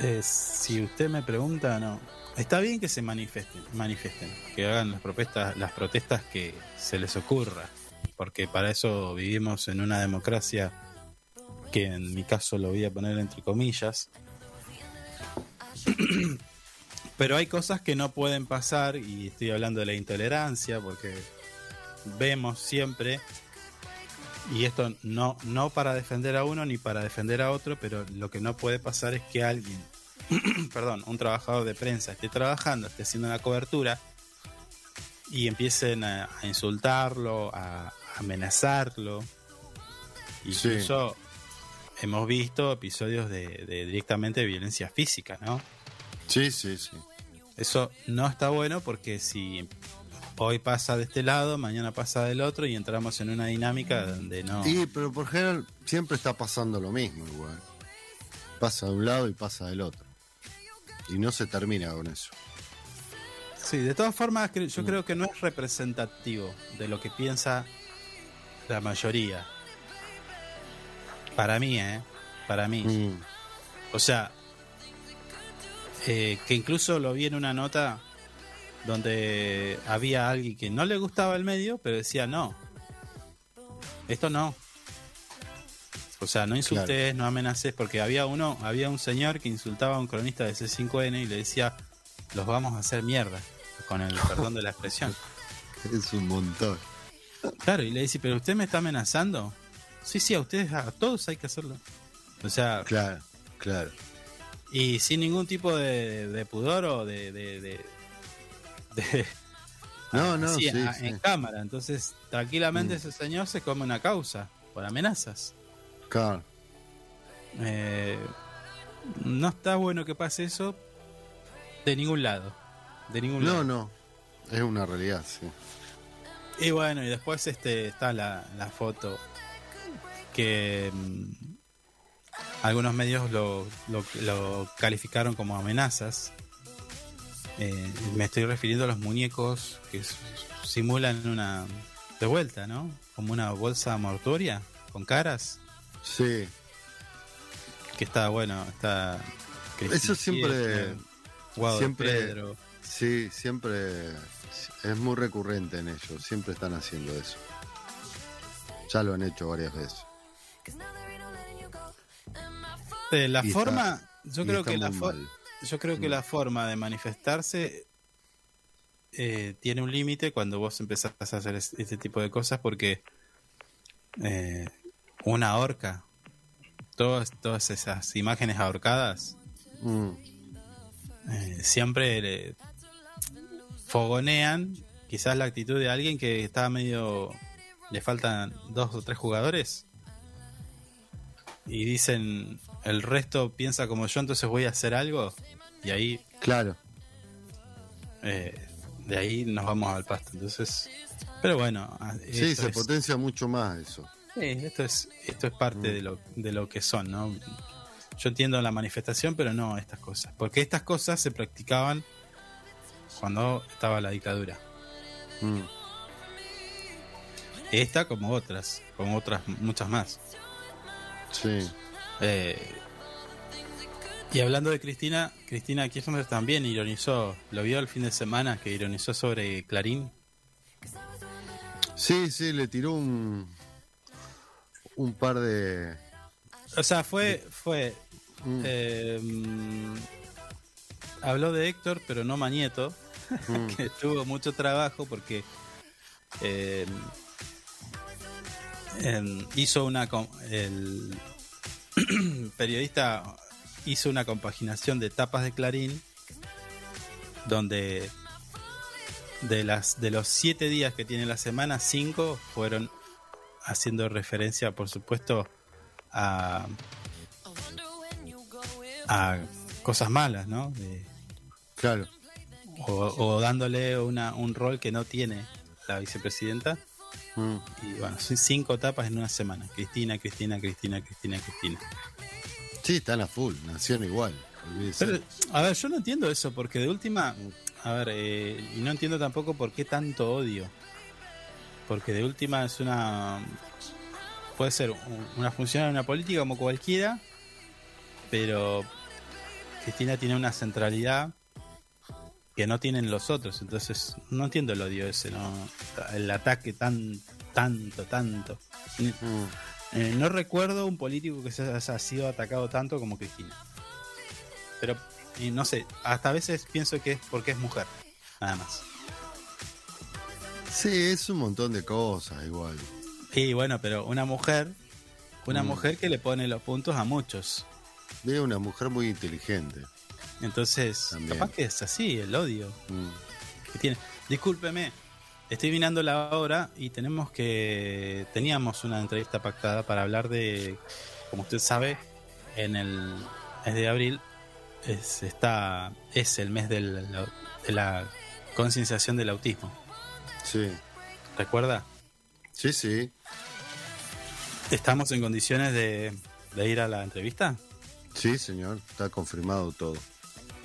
Speaker 1: eh, si usted me pregunta, no. Está bien que se manifiesten, manifiesten, que hagan las protestas, las protestas que se les ocurra, porque para eso vivimos en una democracia que en mi caso lo voy a poner entre comillas. [clears throat] Pero hay cosas que no pueden pasar y estoy hablando de la intolerancia porque vemos siempre y esto no, no para defender a uno ni para defender a otro, pero lo que no puede pasar es que alguien, [clears throat] perdón, un trabajador de prensa esté trabajando, esté haciendo una cobertura y empiecen a, a insultarlo, a, a amenazarlo.
Speaker 2: Sí.
Speaker 1: Incluso hemos visto episodios de, de directamente violencia física, ¿no?
Speaker 2: Sí, sí, sí.
Speaker 1: Eso no está bueno porque si hoy pasa de este lado, mañana pasa del otro y entramos en una dinámica donde no...
Speaker 2: Sí, pero por general siempre está pasando lo mismo igual. Pasa de un lado y pasa del otro. Y no se termina con eso.
Speaker 1: Sí, de todas formas yo creo que no es representativo de lo que piensa la mayoría. Para mí, ¿eh? Para mí.
Speaker 2: Mm,
Speaker 1: O sea, eh, que incluso lo vi en una nota donde había alguien que no le gustaba el medio, pero decía no. Esto no. O sea, no insultes, no amenaces, porque había uno, había un señor que insultaba a un cronista de C5N y le decía, los vamos a hacer mierda, con el perdón de la expresión. [laughs]
Speaker 2: Es un montón.
Speaker 1: Claro, y le dice, pero usted me está amenazando. Sí, sí, a ustedes, a todos hay que hacerlo. O sea,
Speaker 2: Claro, claro.
Speaker 1: y sin ningún tipo de, de pudor o de... de, [laughs]
Speaker 2: No, no, sí, sí.
Speaker 1: en cámara. Entonces, tranquilamente
Speaker 2: Mm.
Speaker 1: ese señor se come una causa por amenazas.
Speaker 2: Claro.
Speaker 1: Eh, no está bueno que pase eso de ningún lado. De ningún
Speaker 2: No,
Speaker 1: lado.
Speaker 2: no. Es una realidad, sí.
Speaker 1: Y bueno, y después este está la, la foto que mm, algunos medios lo, lo, lo calificaron como amenazas. Eh, me estoy refiriendo a los muñecos que simulan una de vuelta, ¿no? Como una bolsa mortuoria con caras.
Speaker 2: Sí.
Speaker 1: Que está bueno, está.
Speaker 2: Eso siempre-
Speaker 1: Guado
Speaker 2: siempre-
Speaker 1: Pedro.
Speaker 2: Sí, siempre es muy recurrente en ellos. Siempre están haciendo eso. Ya lo han hecho varias veces.
Speaker 1: Eh, la
Speaker 2: Y
Speaker 1: forma, yo creo que la
Speaker 2: mal.
Speaker 1: Yo creo que la forma de manifestarse eh, tiene un límite cuando vos empezás a hacer es- este tipo de cosas porque eh, una horca, todas, todas esas imágenes ahorcadas,
Speaker 2: Mm,
Speaker 1: eh, siempre le fogonean quizás la actitud de alguien que está medio... le faltan dos o tres jugadores. Y dicen el resto piensa como yo entonces voy a hacer algo y ahí
Speaker 2: claro.
Speaker 1: eh, de ahí nos vamos al pasto. Entonces pero bueno ah,
Speaker 2: Sí, se
Speaker 1: es-
Speaker 2: potencia mucho más eso.
Speaker 1: Sí, esto es esto es parte
Speaker 2: Mm.
Speaker 1: de lo de lo que son no yo entiendo la manifestación pero no estas cosas porque estas cosas se practicaban cuando estaba la dictadura
Speaker 2: Mm,
Speaker 1: esta como otras como otras muchas más
Speaker 2: Sí.
Speaker 1: Eh, y hablando de Cristina, Cristina Kirchner también ironizó, lo vio el fin de semana que ironizó sobre Clarín.
Speaker 2: Sí, sí, le tiró un, un par de...
Speaker 1: O sea, fue, fue,
Speaker 2: Mm,
Speaker 1: eh, mm, habló de Héctor, pero no Mañeto, [laughs]
Speaker 2: mm,
Speaker 1: que tuvo mucho trabajo porque eh, em, hizo una, el [clears throat] periodista hizo una compaginación de tapas de Clarín donde de las de los siete días que tiene la semana cinco fueron haciendo referencia por supuesto a a cosas malas no De-
Speaker 2: claro.
Speaker 1: o, o dándole una, un rol que no tiene la vicepresidenta
Speaker 2: Mm,
Speaker 1: y bueno son cinco etapas en una semana Cristina Cristina Cristina Cristina Cristina
Speaker 2: Sí, están a full, nacieron igual.
Speaker 1: Pero, a ver, yo no entiendo eso, porque de última, a ver, eh, y no entiendo tampoco por qué tanto odio. Porque de última es una. Puede ser un- una función en una política como cualquiera, pero Cristina tiene una centralidad que no tienen los otros. Entonces, no entiendo el odio ese, ¿no? El ataque tan, tanto, tanto.
Speaker 2: Mm,
Speaker 1: Eh, no recuerdo un político que se haya sido atacado tanto como Cristina. Pero, y no sé, hasta a veces pienso que es porque es mujer, nada más.
Speaker 2: Sí, es un montón de cosas igual.
Speaker 1: Y bueno, pero una mujer, una
Speaker 2: Mm.
Speaker 1: mujer que le pone los puntos a muchos.
Speaker 2: Una mujer muy inteligente.
Speaker 1: Entonces,
Speaker 2: También.
Speaker 1: capaz que es así, el odio
Speaker 2: Mm,
Speaker 1: que tiene. Discúlpeme, estoy mirando la hora y tenemos que. Teníamos una entrevista pactada para hablar de, como usted sabe, en el mes de abril es, está, es el mes del- de la concienciación del autismo.
Speaker 2: Sí,
Speaker 1: ¿Recuerda?
Speaker 2: sí, sí.
Speaker 1: ¿Estamos en condiciones de, de ir a la entrevista?
Speaker 2: Sí, señor, está confirmado todo.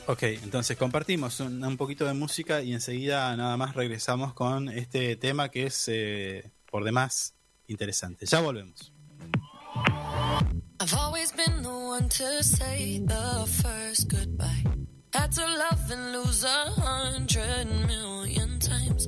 Speaker 1: Ok, entonces compartimos un, un poquito de música y enseguida nada más regresamos con este tema que es eh, por demás interesante. Ya volvemos.
Speaker 7: I've always been the one to say the first goodbye. Had to love and lose a hundred million times.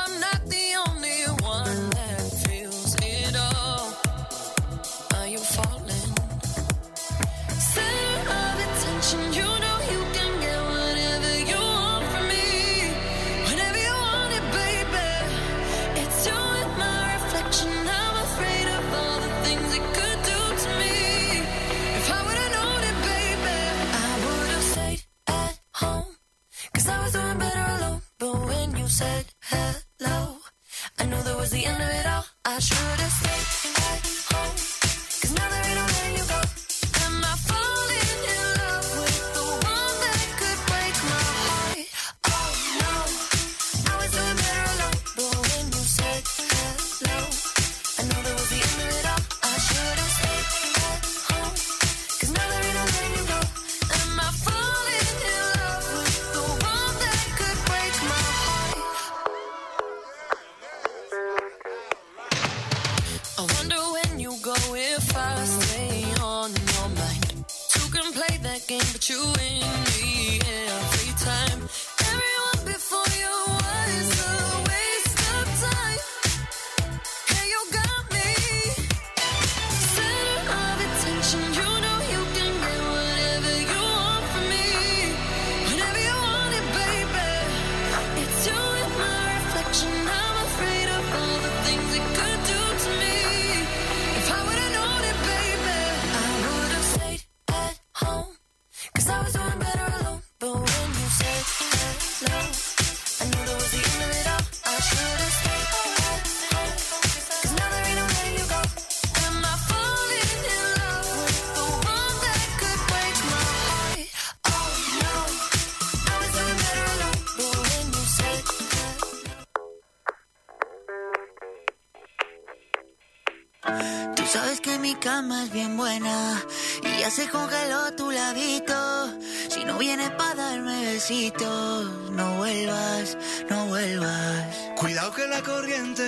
Speaker 8: said hello. I knew that was the end of it all. I should have stayed at home. Cause now that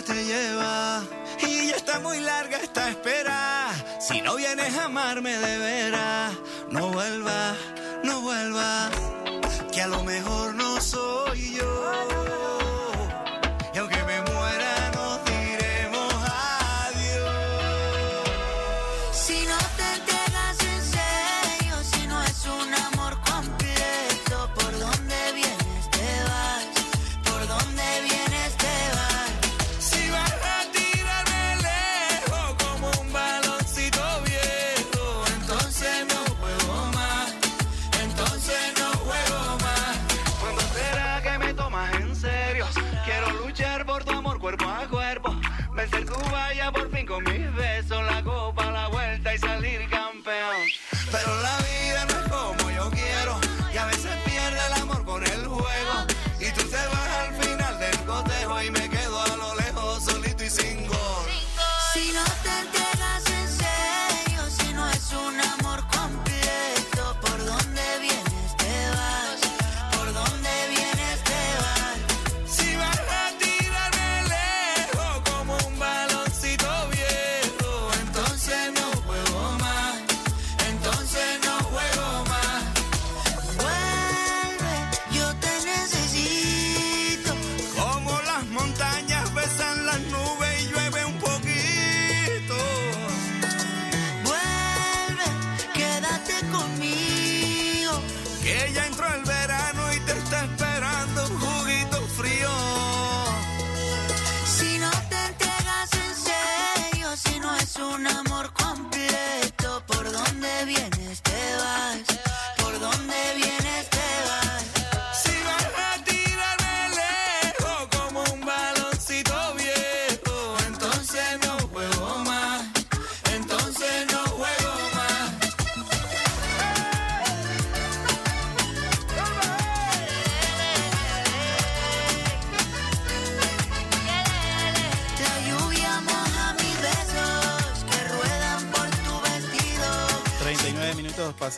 Speaker 9: te lleva. Y ya está muy larga esta espera. Si no vienes a amarme de veras, no vuelvas, no vuelvas. Que a lo mejor no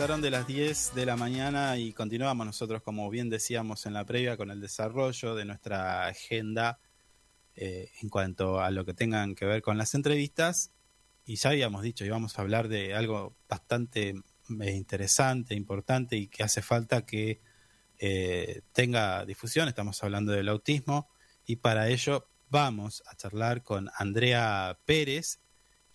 Speaker 1: de las 10 de la mañana y continuamos nosotros, como bien decíamos en la previa, con el desarrollo de nuestra agenda eh, en cuanto a lo que tengan que ver con las entrevistas. Y ya habíamos dicho, íbamos a hablar de algo bastante eh, interesante, importante y que hace falta que eh, tenga difusión. Estamos hablando del autismo y para ello vamos a charlar con Andrea Pérez,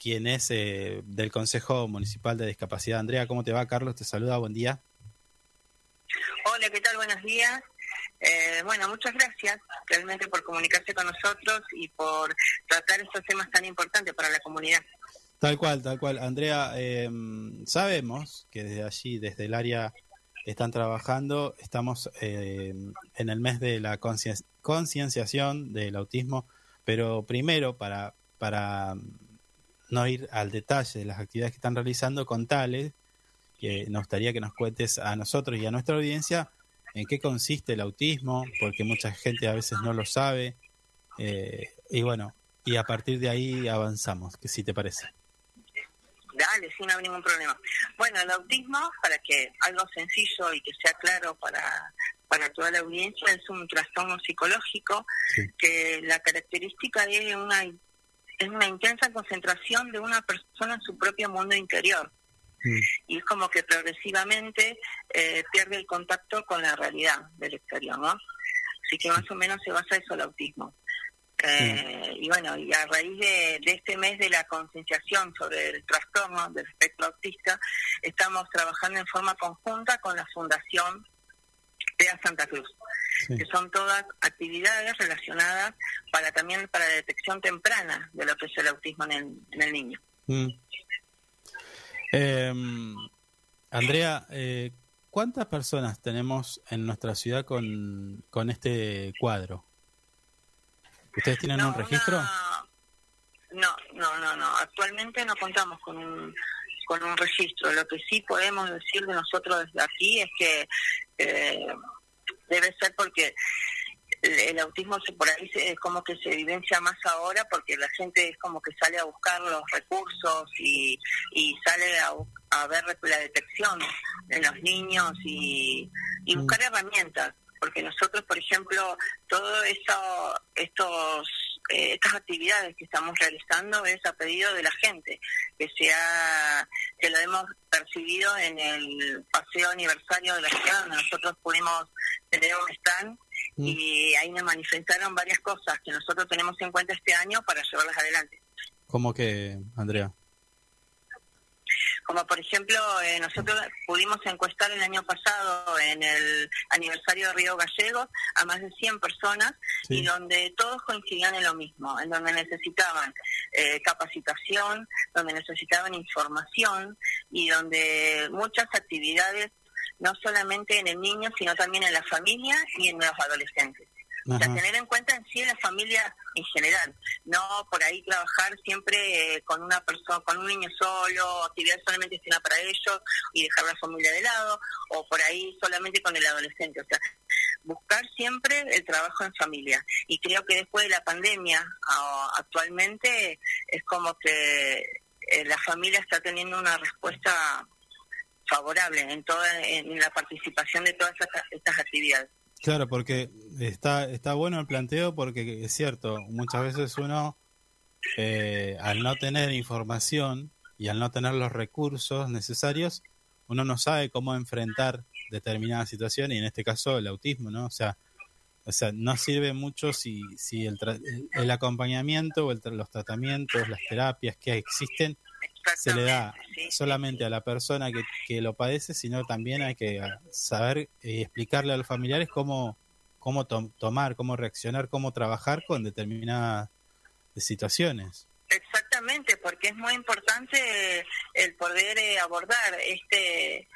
Speaker 1: quien es eh, del Consejo Municipal de Discapacidad. Andrea, ¿cómo te va? Carlos te saluda, buen día.
Speaker 10: Hola, ¿qué tal? Buenos días. Eh, bueno, muchas gracias realmente por comunicarse con nosotros y por tratar estos temas tan importantes para la comunidad.
Speaker 1: Tal cual, tal cual. Andrea, eh, sabemos que desde allí, desde el área, están trabajando. Estamos eh, en el mes de la concienciación del autismo, pero primero para, para no ir al detalle de las actividades que están realizando, contales que nos gustaría que nos cuentes a nosotros y a nuestra audiencia en qué consiste el autismo, porque mucha gente a veces no lo sabe. eh, y bueno, y a partir de ahí avanzamos, que si te parece.
Speaker 10: Dale, sí, no hay ningún problema. Bueno, el autismo, para que algo sencillo y que sea claro para, para toda la audiencia, es un trastorno psicológico
Speaker 1: Sí.
Speaker 10: que la característica es una, es una intensa concentración de una persona en su propio mundo interior.
Speaker 1: Mm.
Speaker 10: Y es como que progresivamente eh, pierde el contacto con la realidad del exterior, ¿no? Así que más o menos se basa eso el autismo. Eh, y bueno, y a raíz de, de este mes de la concienciación sobre el trastorno del espectro autista, estamos trabajando en forma conjunta con la Fundación TEA Santa Cruz,
Speaker 1: Sí.
Speaker 10: que son todas actividades relacionadas para también para la detección temprana de lo que es el autismo en el, en el niño.
Speaker 1: Mm. Em, Andrea, eh, ¿cuántas personas tenemos en nuestra ciudad con, con este cuadro? ¿Ustedes tienen
Speaker 10: No,
Speaker 1: un registro?
Speaker 10: una- No, no, no, no. Actualmente no contamos con un, con un registro. Lo que sí podemos decir de nosotros desde aquí es que eh, debe ser porque el, autismo se, por ahí se- es como que se evidencia más ahora porque la gente es como que sale a buscar los recursos y, y sale a, a ver la detección en los niños y, y
Speaker 1: Mm.
Speaker 10: buscar herramientas porque nosotros por ejemplo todo eso estos eh, estas actividades que estamos realizando es a pedido de la gente que sea que lo hemos percibido en el paseo aniversario de la ciudad donde nosotros pudimos tener un stand
Speaker 1: Mm.
Speaker 10: y ahí nos manifestaron varias cosas que nosotros tenemos en cuenta este año para llevarlas adelante.
Speaker 1: ¿Cómo que, Andrea?
Speaker 10: Como por ejemplo, eh, nosotros pudimos encuestar el año pasado en el aniversario de Río Gallegos a más de 100 personas
Speaker 1: Sí.
Speaker 10: y donde todos coincidían en lo mismo, en donde necesitaban eh, capacitación, donde necesitaban información y donde muchas actividades, no solamente en el niño, sino también en la familia y en los adolescentes. O sea, tener en cuenta en sí la familia en general, no por ahí trabajar siempre eh, con una persona, con un niño solo, actividades solamente destinadas para ellos y dejar la familia de lado, o por ahí solamente con el adolescente. O sea, buscar siempre el trabajo en familia. Y creo que después de la pandemia, actualmente es como que eh, la familia está teniendo una respuesta favorable en toda en la participación de todas estas, estas actividades.
Speaker 1: Claro, porque está, está bueno el planteo porque es cierto, muchas veces uno, eh, al no tener información y al no tener los recursos necesarios, uno no sabe cómo enfrentar determinada situación y en este caso el autismo, ¿no? O sea, o sea no sirve mucho si, si el, tra- el- acompañamiento o el tra- los tratamientos, las terapias que existen se le da
Speaker 10: sí.
Speaker 1: solamente a la persona que, que lo padece, sino también hay que saber y explicarle a los familiares cómo, cómo tom- tomar, cómo reaccionar, cómo trabajar con determinadas situaciones.
Speaker 10: Exactamente, porque es muy importante el poder eh, abordar este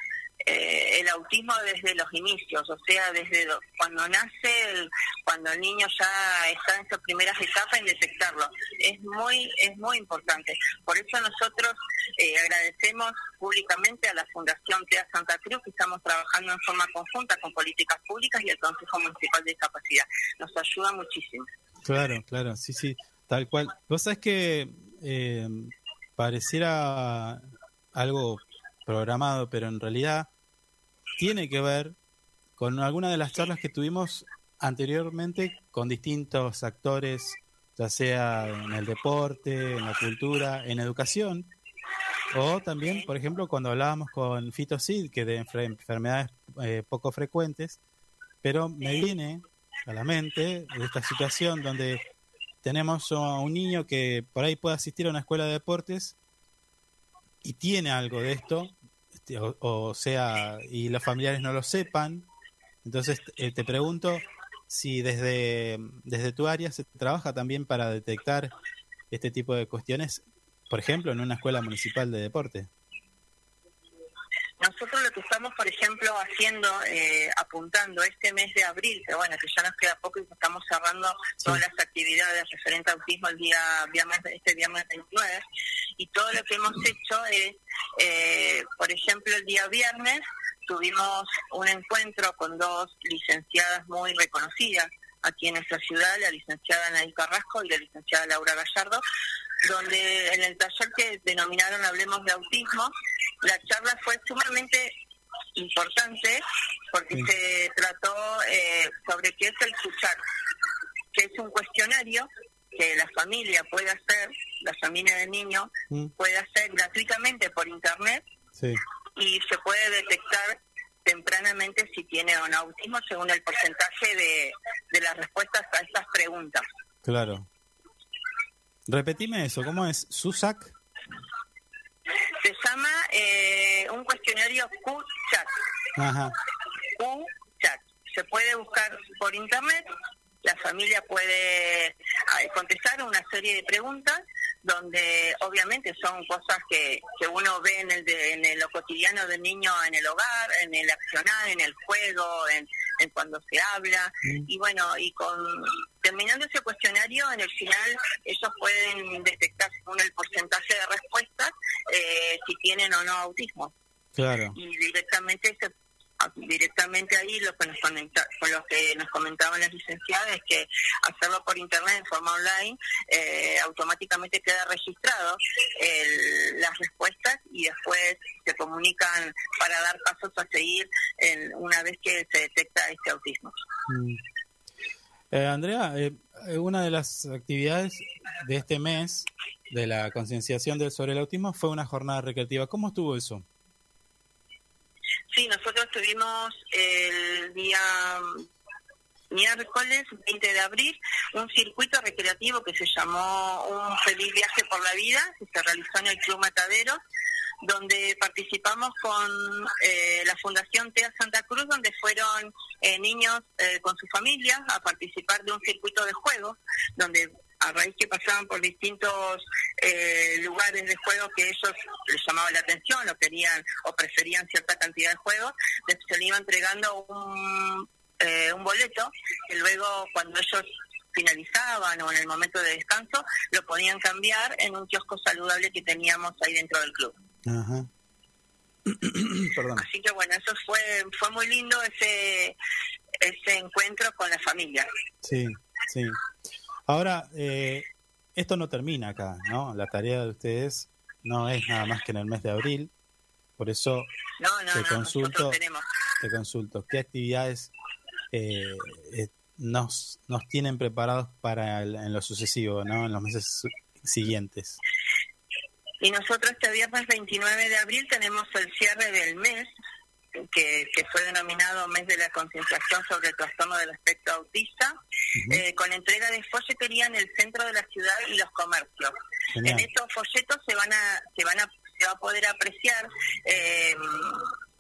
Speaker 10: eh, el autismo desde los inicios, o sea, desde cuando nace, cuando el niño ya está en sus primeras etapas en detectarlo. Es muy es muy importante. Por eso nosotros eh, agradecemos públicamente a la Fundación TEA Santa Cruz que estamos trabajando en forma conjunta con políticas públicas y el Consejo Municipal de Discapacidad. Nos ayuda muchísimo.
Speaker 1: Claro, claro, sí, sí, tal cual. Vos sabés que eh, pareciera algo programado, pero en realidad tiene que ver con alguna de las charlas que tuvimos anteriormente con distintos actores, ya sea en el deporte, en la cultura, en educación, o también, por ejemplo, cuando hablábamos con Fito Sid, que de enfer- enfermedades eh, poco frecuentes, pero me viene a la mente de esta situación donde tenemos a un niño que por ahí puede asistir a una escuela de deportes y tiene algo de esto, o, o sea, y los familiares no lo sepan. Entonces eh, te pregunto si desde, desde tu área se trabaja también para detectar este tipo de cuestiones, por ejemplo, en una escuela municipal de deporte.
Speaker 10: Nosotros lo que estamos, por ejemplo, haciendo, eh, apuntando este mes de abril, que bueno, que ya nos queda poco y estamos cerrando todas las actividades referentes a autismo el día viernes, este viernes 29, y todo lo que hemos hecho es, eh, por ejemplo, el día viernes tuvimos un encuentro con dos licenciadas muy reconocidas aquí en nuestra ciudad, la licenciada Anaí Carrasco y la licenciada Laura Gallardo, donde en el taller que denominaron Hablemos de Autismo, la charla fue sumamente importante porque se trató eh, sobre qué es el escuchar, que es un cuestionario que la familia puede hacer, la familia del niño
Speaker 1: Mm.
Speaker 10: puede hacer gratuitamente por internet
Speaker 1: Sí,
Speaker 10: y se puede detectar tempranamente si tiene o no autismo según el porcentaje de, de las respuestas a estas preguntas.
Speaker 1: claro. Repetime eso, ¿cómo es? ¿Susac?
Speaker 10: Llama eh, un cuestionario Q-Chat.
Speaker 1: Ajá,
Speaker 10: Q-Chat. Se puede buscar por internet, la familia puede eh, contestar una serie de preguntas donde obviamente son cosas que, que uno ve en el de, en lo cotidiano del niño en el hogar, en el accionar, en el juego, en, en cuando se habla y bueno y con terminando ese cuestionario en el final ellos pueden detectar según el porcentaje de respuestas eh, si tienen o no autismo
Speaker 1: claro.
Speaker 10: y directamente se directamente ahí lo que nos con lo que nos comentaban las licenciadas es que hacerlo por internet en forma online eh, automáticamente queda registrado el- las respuestas y después se comunican para dar pasos a seguir en- una vez que se detecta este autismo.
Speaker 1: Mm. Eh, Andrea, eh, una de las actividades de este mes de la concienciación sobre el autismo fue una jornada recreativa. ¿Cómo estuvo eso?
Speaker 10: Sí, nosotros tuvimos el día miércoles 20 de abril un circuito recreativo que se llamó Un feliz viaje por la vida, que se realizó en el Club Matadero, donde participamos con eh, la Fundación TEA Santa Cruz, donde fueron eh, niños eh, con su familia a participar de un circuito de juegos, donde a raíz que pasaban por distintos eh, lugares de juego que ellos les llamaba la atención o querían o preferían cierta cantidad de juegos, les- se le iba entregando un, eh, un boleto que luego cuando ellos finalizaban o en el momento de descanso lo podían cambiar en un kiosco saludable que teníamos ahí dentro del club.
Speaker 1: Ajá. [coughs] Perdón.
Speaker 10: Así que bueno, eso fue fue muy lindo ese ese encuentro con la familia.
Speaker 1: Sí, sí. Ahora, eh, esto no termina acá, ¿no? La tarea de ustedes no es nada más que en el mes de abril. Por eso
Speaker 10: No, no,
Speaker 1: te
Speaker 10: no,
Speaker 1: consulto, te consulto, ¿qué actividades eh, eh, nos, nos tienen preparados para el- en lo sucesivo, ¿no? En los meses siguientes.
Speaker 10: Y nosotros este viernes 29 de abril tenemos el cierre del mes, que, que fue denominado Mes de la Concienciación sobre el Trastorno del Espectro Autista, eh, con entrega de folletería en el centro de la ciudad y los comercios.
Speaker 1: Genial.
Speaker 10: En estos folletos se van a, se van a, se va a poder apreciar, eh,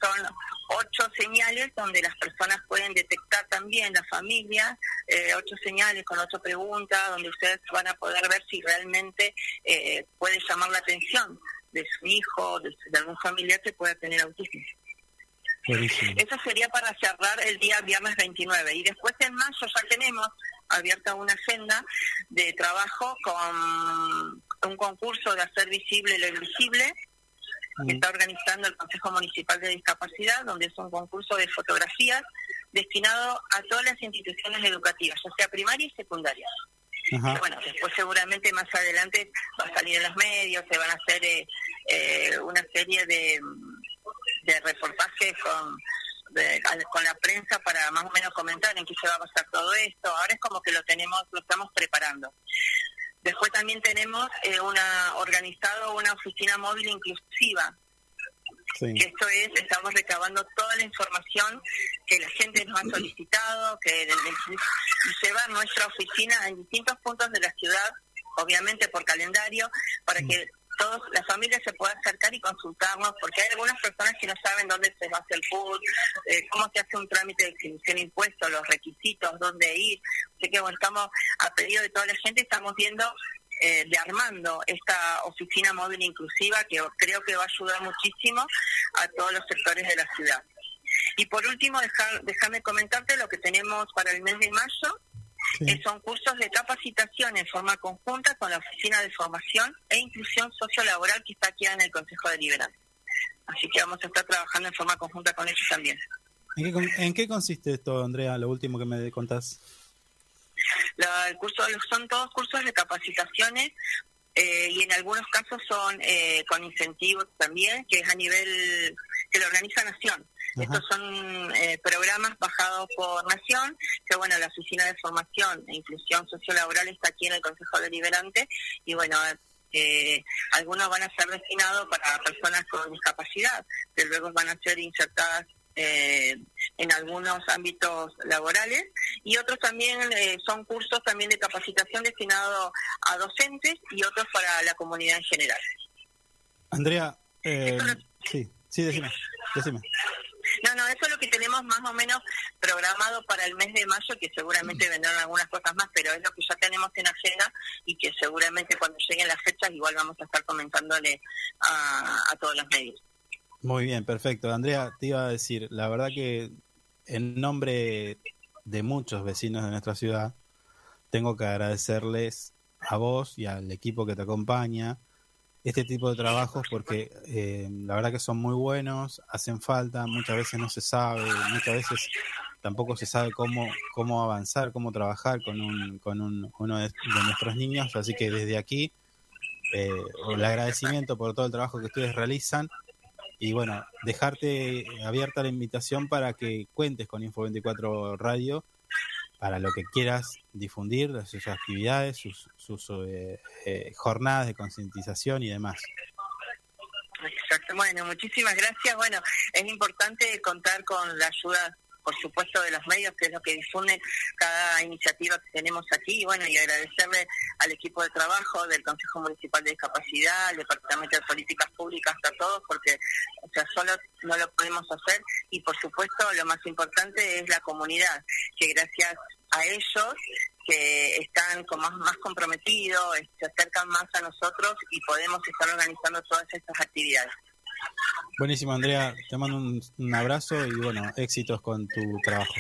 Speaker 10: son ocho señales donde las personas pueden detectar también, la familia, eh, ocho señales con ocho preguntas, donde ustedes van a poder ver si realmente eh, puede llamar la atención de su hijo, de, de algún familiar que pueda tener autismo.
Speaker 1: Buenísimo.
Speaker 10: Eso sería para cerrar el día viernes 29. Y después en mayo ya tenemos abierta una agenda de trabajo con un concurso de hacer visible lo invisible que está organizando el Consejo Municipal de Discapacidad, donde es un concurso de fotografías destinado a todas las instituciones educativas, ya sea primaria y secundaria.
Speaker 1: Ajá.
Speaker 10: Bueno, después seguramente más adelante va a salir en los medios, se van a hacer eh, eh, una serie de, de reportajes con, de- con la prensa para más o menos comentar en qué se va a pasar todo esto. Ahora es como que lo tenemos, lo estamos preparando. Después también tenemos eh, una organizado una oficina móvil inclusiva,
Speaker 1: Sí.
Speaker 10: esto es, estamos recabando toda la información que la gente nos ha solicitado, que de- de- y llevar nuestra oficina en distintos puntos de la ciudad, obviamente por calendario, para que todos la familia se pueda acercar y consultarnos, porque hay algunas personas que no saben dónde se hacer el PUD, eh, cómo se hace un trámite de exhibición de impuestos, los requisitos, dónde ir. Así que bueno, estamos a pedido de toda la gente, estamos viendo eh, de armando esta oficina móvil inclusiva que creo que va a ayudar muchísimo a todos los sectores de la ciudad. Y por último, déjame comentarte lo que tenemos para el mes de mayo, son cursos de capacitación en forma conjunta con la Oficina de Formación e Inclusión Sociolaboral que está aquí en el Consejo Deliberante. Así que vamos a estar trabajando en forma conjunta con ellos también.
Speaker 1: ¿En qué, en qué consiste esto, Andrea? Lo último que me contás.
Speaker 10: La- el curso son todos cursos de capacitaciones eh, y en algunos casos son eh, con incentivos también, que es a nivel que lo organiza Nación.
Speaker 1: Ajá.
Speaker 10: Estos son eh, programas bajados por Nación, que bueno, la Oficina de Formación e Inclusión Sociolaboral está aquí en el Consejo Deliberante y bueno, eh, algunos van a ser destinados para personas con discapacidad, que luego van a ser insertadas eh, en algunos ámbitos laborales y otros también eh, son cursos también de capacitación destinados a docentes y otros para la comunidad en general.
Speaker 1: Andrea, eh, sí, sí, decime, decime.
Speaker 10: No, no, eso es lo que tenemos más o menos programado para el mes de mayo, que seguramente vendrán algunas cosas más, pero es lo que ya tenemos en agenda y que seguramente cuando lleguen las fechas igual vamos a estar comentándole a, a todos los medios.
Speaker 1: Muy bien, perfecto. Andrea, te iba a decir, la verdad que en nombre de muchos vecinos de nuestra ciudad, tengo que agradecerles a vos y al equipo que te acompaña este tipo de trabajos porque eh, la verdad que son muy buenos, hacen falta, muchas veces no se sabe, muchas veces tampoco se sabe cómo, cómo avanzar, cómo trabajar con, un, con un, uno de, de nuestros niños, así que desde aquí eh, el agradecimiento por todo el trabajo que ustedes realizan. Y bueno, dejarte abierta la invitación para que cuentes con Info24 Radio para lo que quieras difundir, sus actividades, sus, sus eh, eh, jornadas de concientización y demás.
Speaker 10: Exacto. Bueno, muchísimas gracias. Bueno, es importante contar con la ayuda, por supuesto, de los medios, que es lo que difunden cada iniciativa que tenemos aquí. Y bueno, y agradecerle al equipo de trabajo del Consejo Municipal de Discapacidad, al Departamento de Políticas Públicas, a todos, porque o sea, solo no lo podemos hacer. Y por supuesto, lo más importante es la comunidad, que gracias a ellos que están como más comprometidos, se acercan más a nosotros y podemos estar organizando todas estas actividades.
Speaker 1: Buenísimo, Andrea. Te mando un, un abrazo y bueno, éxitos con tu trabajo.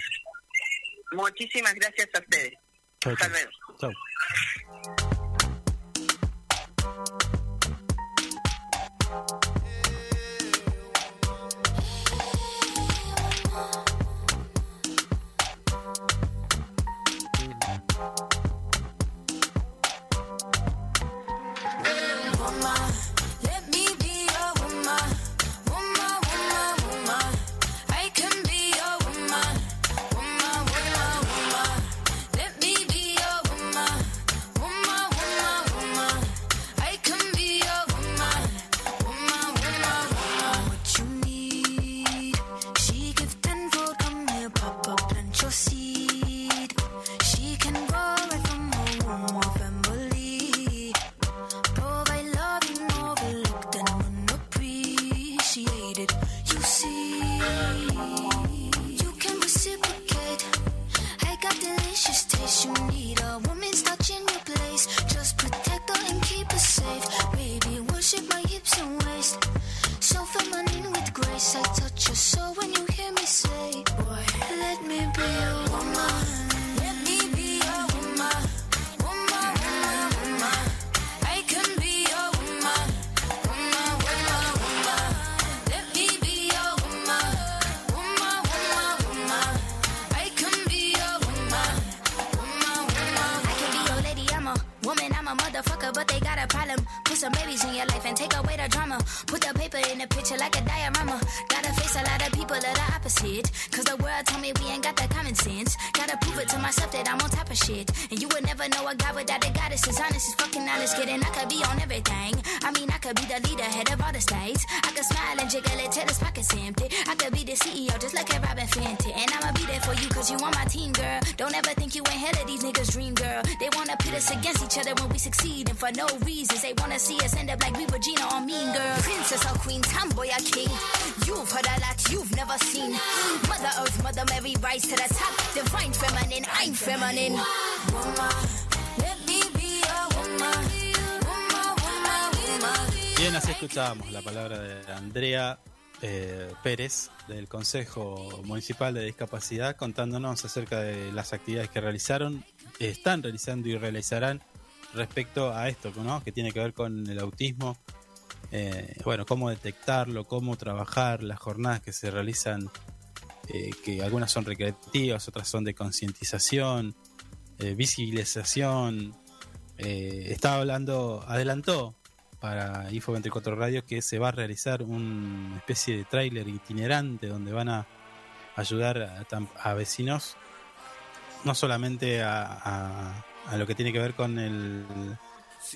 Speaker 10: Muchísimas gracias a ustedes.
Speaker 1: Chau,
Speaker 10: Hasta luego.
Speaker 1: Chau. Escuchábamos la palabra de Andrea eh, Pérez del Consejo Municipal de Discapacidad contándonos acerca de las actividades que realizaron, están realizando y realizarán respecto a esto, ¿no? que tiene que ver con el autismo. Eh, bueno, cómo detectarlo, cómo trabajar, las jornadas que se realizan, eh, que algunas son recreativas, otras son de concientización, visibilización. Estaba hablando, adelantó para Info 24 Radio que se va a realizar una especie de tráiler itinerante donde van a ayudar a, vecinos no solamente a, a- lo que tiene que ver con el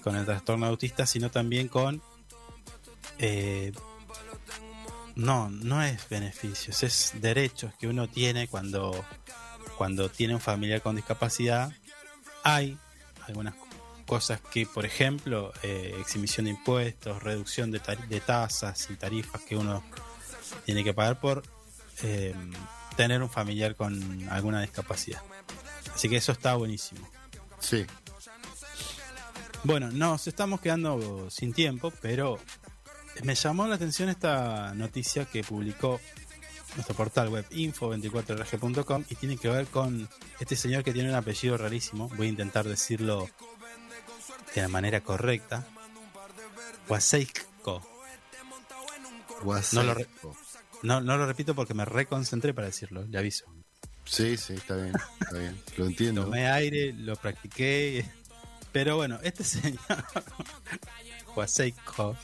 Speaker 1: con el trastorno autista sino también con eh, no no es beneficios es derechos que uno tiene cuando cuando tiene un familiar con discapacidad. Hay algunas cosas que, por ejemplo, eh, exhibición de impuestos, reducción de, tasas y tarifas que uno tiene que pagar por eh, tener un familiar con alguna discapacidad. Así que eso está buenísimo.
Speaker 2: Sí.
Speaker 1: Bueno, nos estamos quedando sin tiempo, pero me llamó la atención esta noticia que publicó nuestro portal web info24rg.com y tiene que ver con este señor que tiene un apellido rarísimo. Voy a intentar decirlo de la manera correcta. Waseiko. No lo, re- no, no lo repito porque me reconcentré para decirlo, le aviso.
Speaker 2: Sí, sí, está bien, está bien. Lo entiendo.
Speaker 1: Tomé aire, lo practiqué. Pero bueno, este [laughs] señor, Waseiko,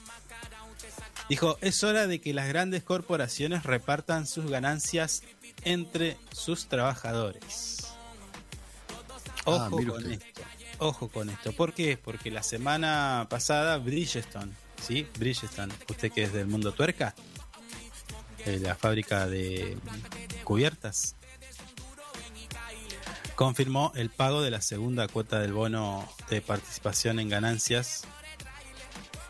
Speaker 1: dijo: Es hora de que las grandes corporaciones repartan sus ganancias entre sus trabajadores.
Speaker 2: Ah,
Speaker 1: Ojo con esto. Ojo con esto. ¿Por qué? Porque la semana pasada Bridgestone, ¿sí? Bridgestone, usted que es del mundo tuerca, la fábrica de cubiertas, confirmó el pago de la segunda cuota del bono de participación en ganancias,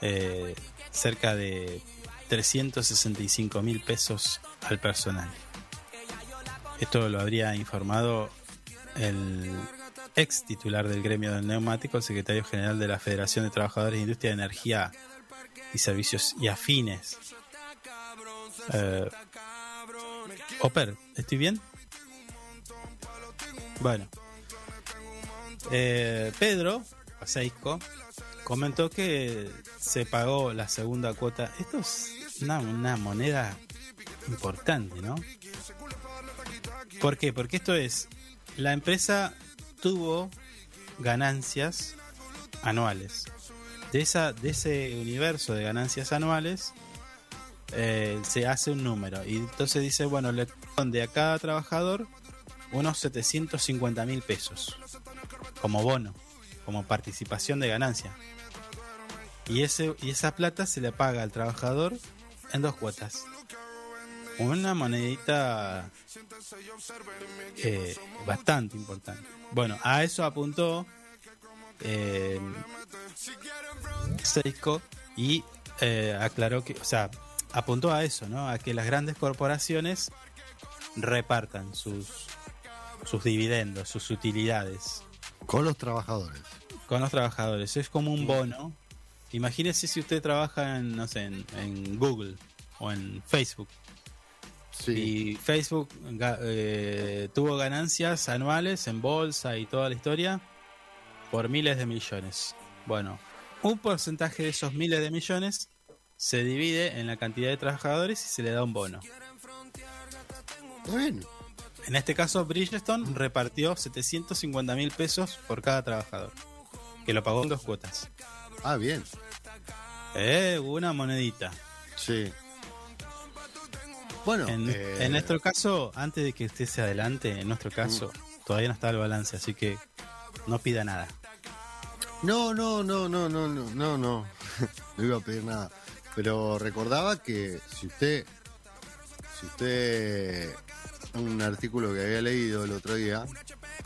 Speaker 1: eh, cerca de 365 mil pesos al personal. Esto lo habría informado el ex titular del gremio del neumático, secretario general de la Federación de Trabajadores de Industria de Energía y Servicios y Afines. Eh, Oper, ¿estoy bien? Bueno. Eh, Pedro Paseisco comentó que se pagó la segunda cuota. Esto es una, una moneda importante, ¿no? ¿Por qué? Porque esto es, la empresa tuvo ganancias anuales. De, esa, de ese universo de ganancias anuales eh, se hace un número. Y entonces dice, bueno, le de a cada trabajador unos 750 mil pesos como bono, como participación de ganancia. Y, ese, y esa plata se le paga al trabajador en dos cuotas. Una monedita eh, bastante importante. Bueno, a eso apuntó eh, Seiko y eh, aclaró que, o sea, apuntó a eso, ¿no? A que las grandes corporaciones repartan sus, sus dividendos, sus utilidades
Speaker 2: Con los trabajadores.
Speaker 1: con los trabajadores. Es como un bono. Imagínese si usted trabaja en, no sé, en, en Google o en Facebook.
Speaker 2: Sí.
Speaker 1: Y Facebook eh, tuvo ganancias anuales en bolsa y toda la historia por miles de millones. Bueno, un porcentaje de esos miles de millones se divide en la cantidad de trabajadores y se le da un bono.
Speaker 2: Bien.
Speaker 1: En este caso, Bridgestone repartió 750 mil pesos por cada trabajador, que lo pagó en dos cuotas.
Speaker 2: Ah, bien.
Speaker 1: Eh, una monedita.
Speaker 2: Sí. Bueno,
Speaker 1: En,
Speaker 2: eh,
Speaker 1: en nuestro caso, antes de que usted se adelante, en nuestro caso, todavía no está el balance, así que no pida nada.
Speaker 2: No, no, no, no, no, no, no, no. [laughs] No iba a pedir nada. Pero recordaba que si usted, si usted, un artículo que había leído el otro día,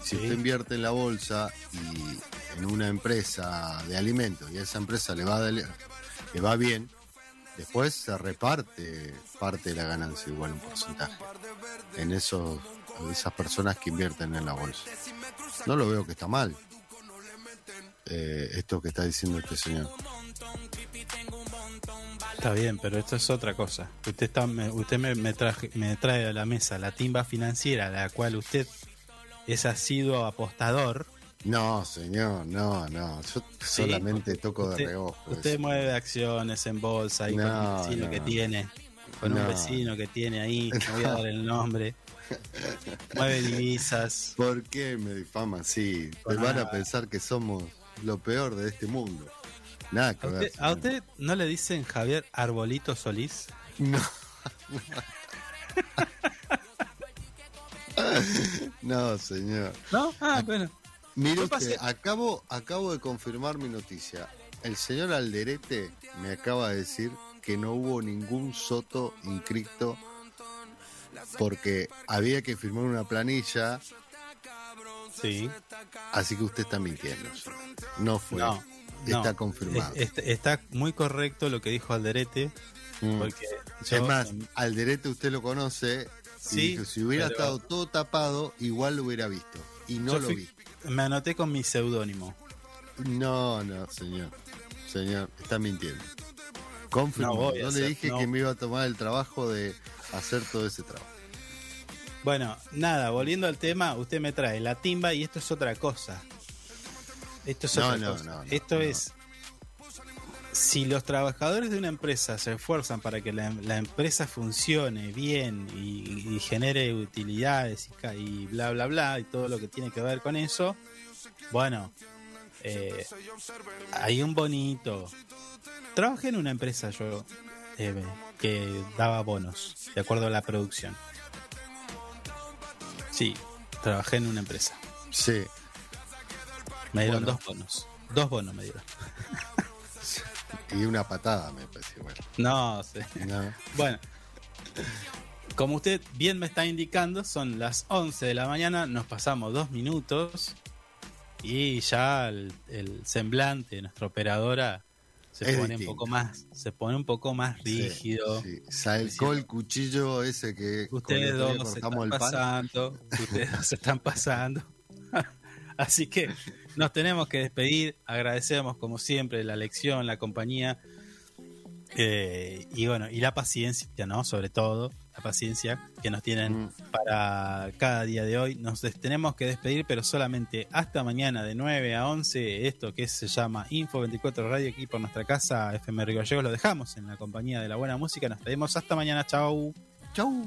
Speaker 2: si
Speaker 1: Sí.
Speaker 2: usted invierte en la bolsa y en una empresa de alimentos y a esa empresa le va, de- le va bien, después se reparte parte de la ganancia, igual un porcentaje, en esos, esas personas que invierten en la bolsa. No lo veo que está mal eh, esto que está diciendo este señor.
Speaker 1: Está bien, pero esto es otra cosa. Usted está, me, usted me, traje- me trae a la mesa la timba financiera, a la cual usted es asiduo apostador.
Speaker 2: No, señor, no, no. Yo solamente toco de
Speaker 1: Usted,
Speaker 2: reojo.
Speaker 1: usted
Speaker 2: eso.
Speaker 1: mueve acciones en bolsa y con
Speaker 2: No,
Speaker 1: un vecino
Speaker 2: no.
Speaker 1: que tiene, con un
Speaker 2: No.
Speaker 1: vecino que tiene ahí, no voy a dar el nombre. [laughs] mueve divisas.
Speaker 2: ¿Por qué me difaman así? Te
Speaker 1: Con
Speaker 2: van a pensar que somos lo peor de este mundo. Nada que
Speaker 1: ¿A
Speaker 2: ver.
Speaker 1: usted, a usted no le dicen Javier Arbolito Solís?
Speaker 2: No. [laughs] No, señor.
Speaker 1: ¿No? Ah, bueno.
Speaker 2: Mire usted, acabo, acabo de confirmar mi noticia. El señor Alderete me acaba de decir que no hubo ningún soto inscrito porque había que firmar una planilla,
Speaker 1: Sí.
Speaker 2: así que usted está mintiendo. No fue.
Speaker 1: No.
Speaker 2: Está
Speaker 1: no.
Speaker 2: confirmado.
Speaker 1: Es- es- está muy correcto lo que dijo Alderete,
Speaker 2: Mm.
Speaker 1: porque
Speaker 2: Es más,
Speaker 1: em,
Speaker 2: Alderete usted lo conoce. y
Speaker 1: Sí,
Speaker 2: dijo, si hubiera
Speaker 1: pero-
Speaker 2: estado todo tapado, igual lo hubiera visto. Y no
Speaker 1: yo
Speaker 2: lo
Speaker 1: fui-
Speaker 2: vi.
Speaker 1: Me anoté con mi seudónimo.
Speaker 2: No, no, señor. Señor, está mintiendo. Confirmo.
Speaker 1: No
Speaker 2: le dije
Speaker 1: no.
Speaker 2: que me iba a tomar el trabajo de hacer todo ese trabajo.
Speaker 1: Bueno, nada, volviendo al tema, usted me trae la timba y esto es otra cosa. Esto es
Speaker 2: No,
Speaker 1: otra
Speaker 2: no,
Speaker 1: cosa.
Speaker 2: no, no,
Speaker 1: esto es. Si los trabajadores de una empresa se esfuerzan para que la, la empresa funcione bien y, y genere utilidades y, y bla, bla, bla, y todo lo que tiene que ver con eso, bueno, eh, hay un bonito. Trabajé en una empresa yo eh, que daba bonos, de acuerdo a la producción. Sí, trabajé en una empresa.
Speaker 2: Sí.
Speaker 1: Me dieron
Speaker 2: Bueno.
Speaker 1: dos bonos. Dos bonos me dieron. [laughs]
Speaker 2: Y una patada, me parece. Bueno.
Speaker 1: No sé.
Speaker 2: No.
Speaker 1: Bueno, como usted bien me está indicando, son las 11 de la mañana, nos pasamos dos minutos y ya el, el semblante de nuestra operadora se
Speaker 2: Es
Speaker 1: pone un
Speaker 2: distinto.
Speaker 1: poco más, se pone un poco más rígido.
Speaker 2: Sí, sí. Sacó el cuchillo ese que
Speaker 1: Ustedes dos se están
Speaker 2: el
Speaker 1: pasando, ustedes dos se están pasando. [laughs] [laughs] Así que nos tenemos que despedir. Agradecemos como siempre la lección, la compañía eh, y bueno, y la paciencia, ¿no? Sobre todo, la paciencia que nos tienen
Speaker 2: Mm.
Speaker 1: para cada día de hoy. Nos tenemos que despedir, pero solamente hasta mañana de 9 a 11. Esto que se llama Info 24 Radio aquí por nuestra casa FM Río Gallegos. Lo dejamos en la compañía de la buena música. Nos despedimos hasta mañana. Chau.
Speaker 2: Chau.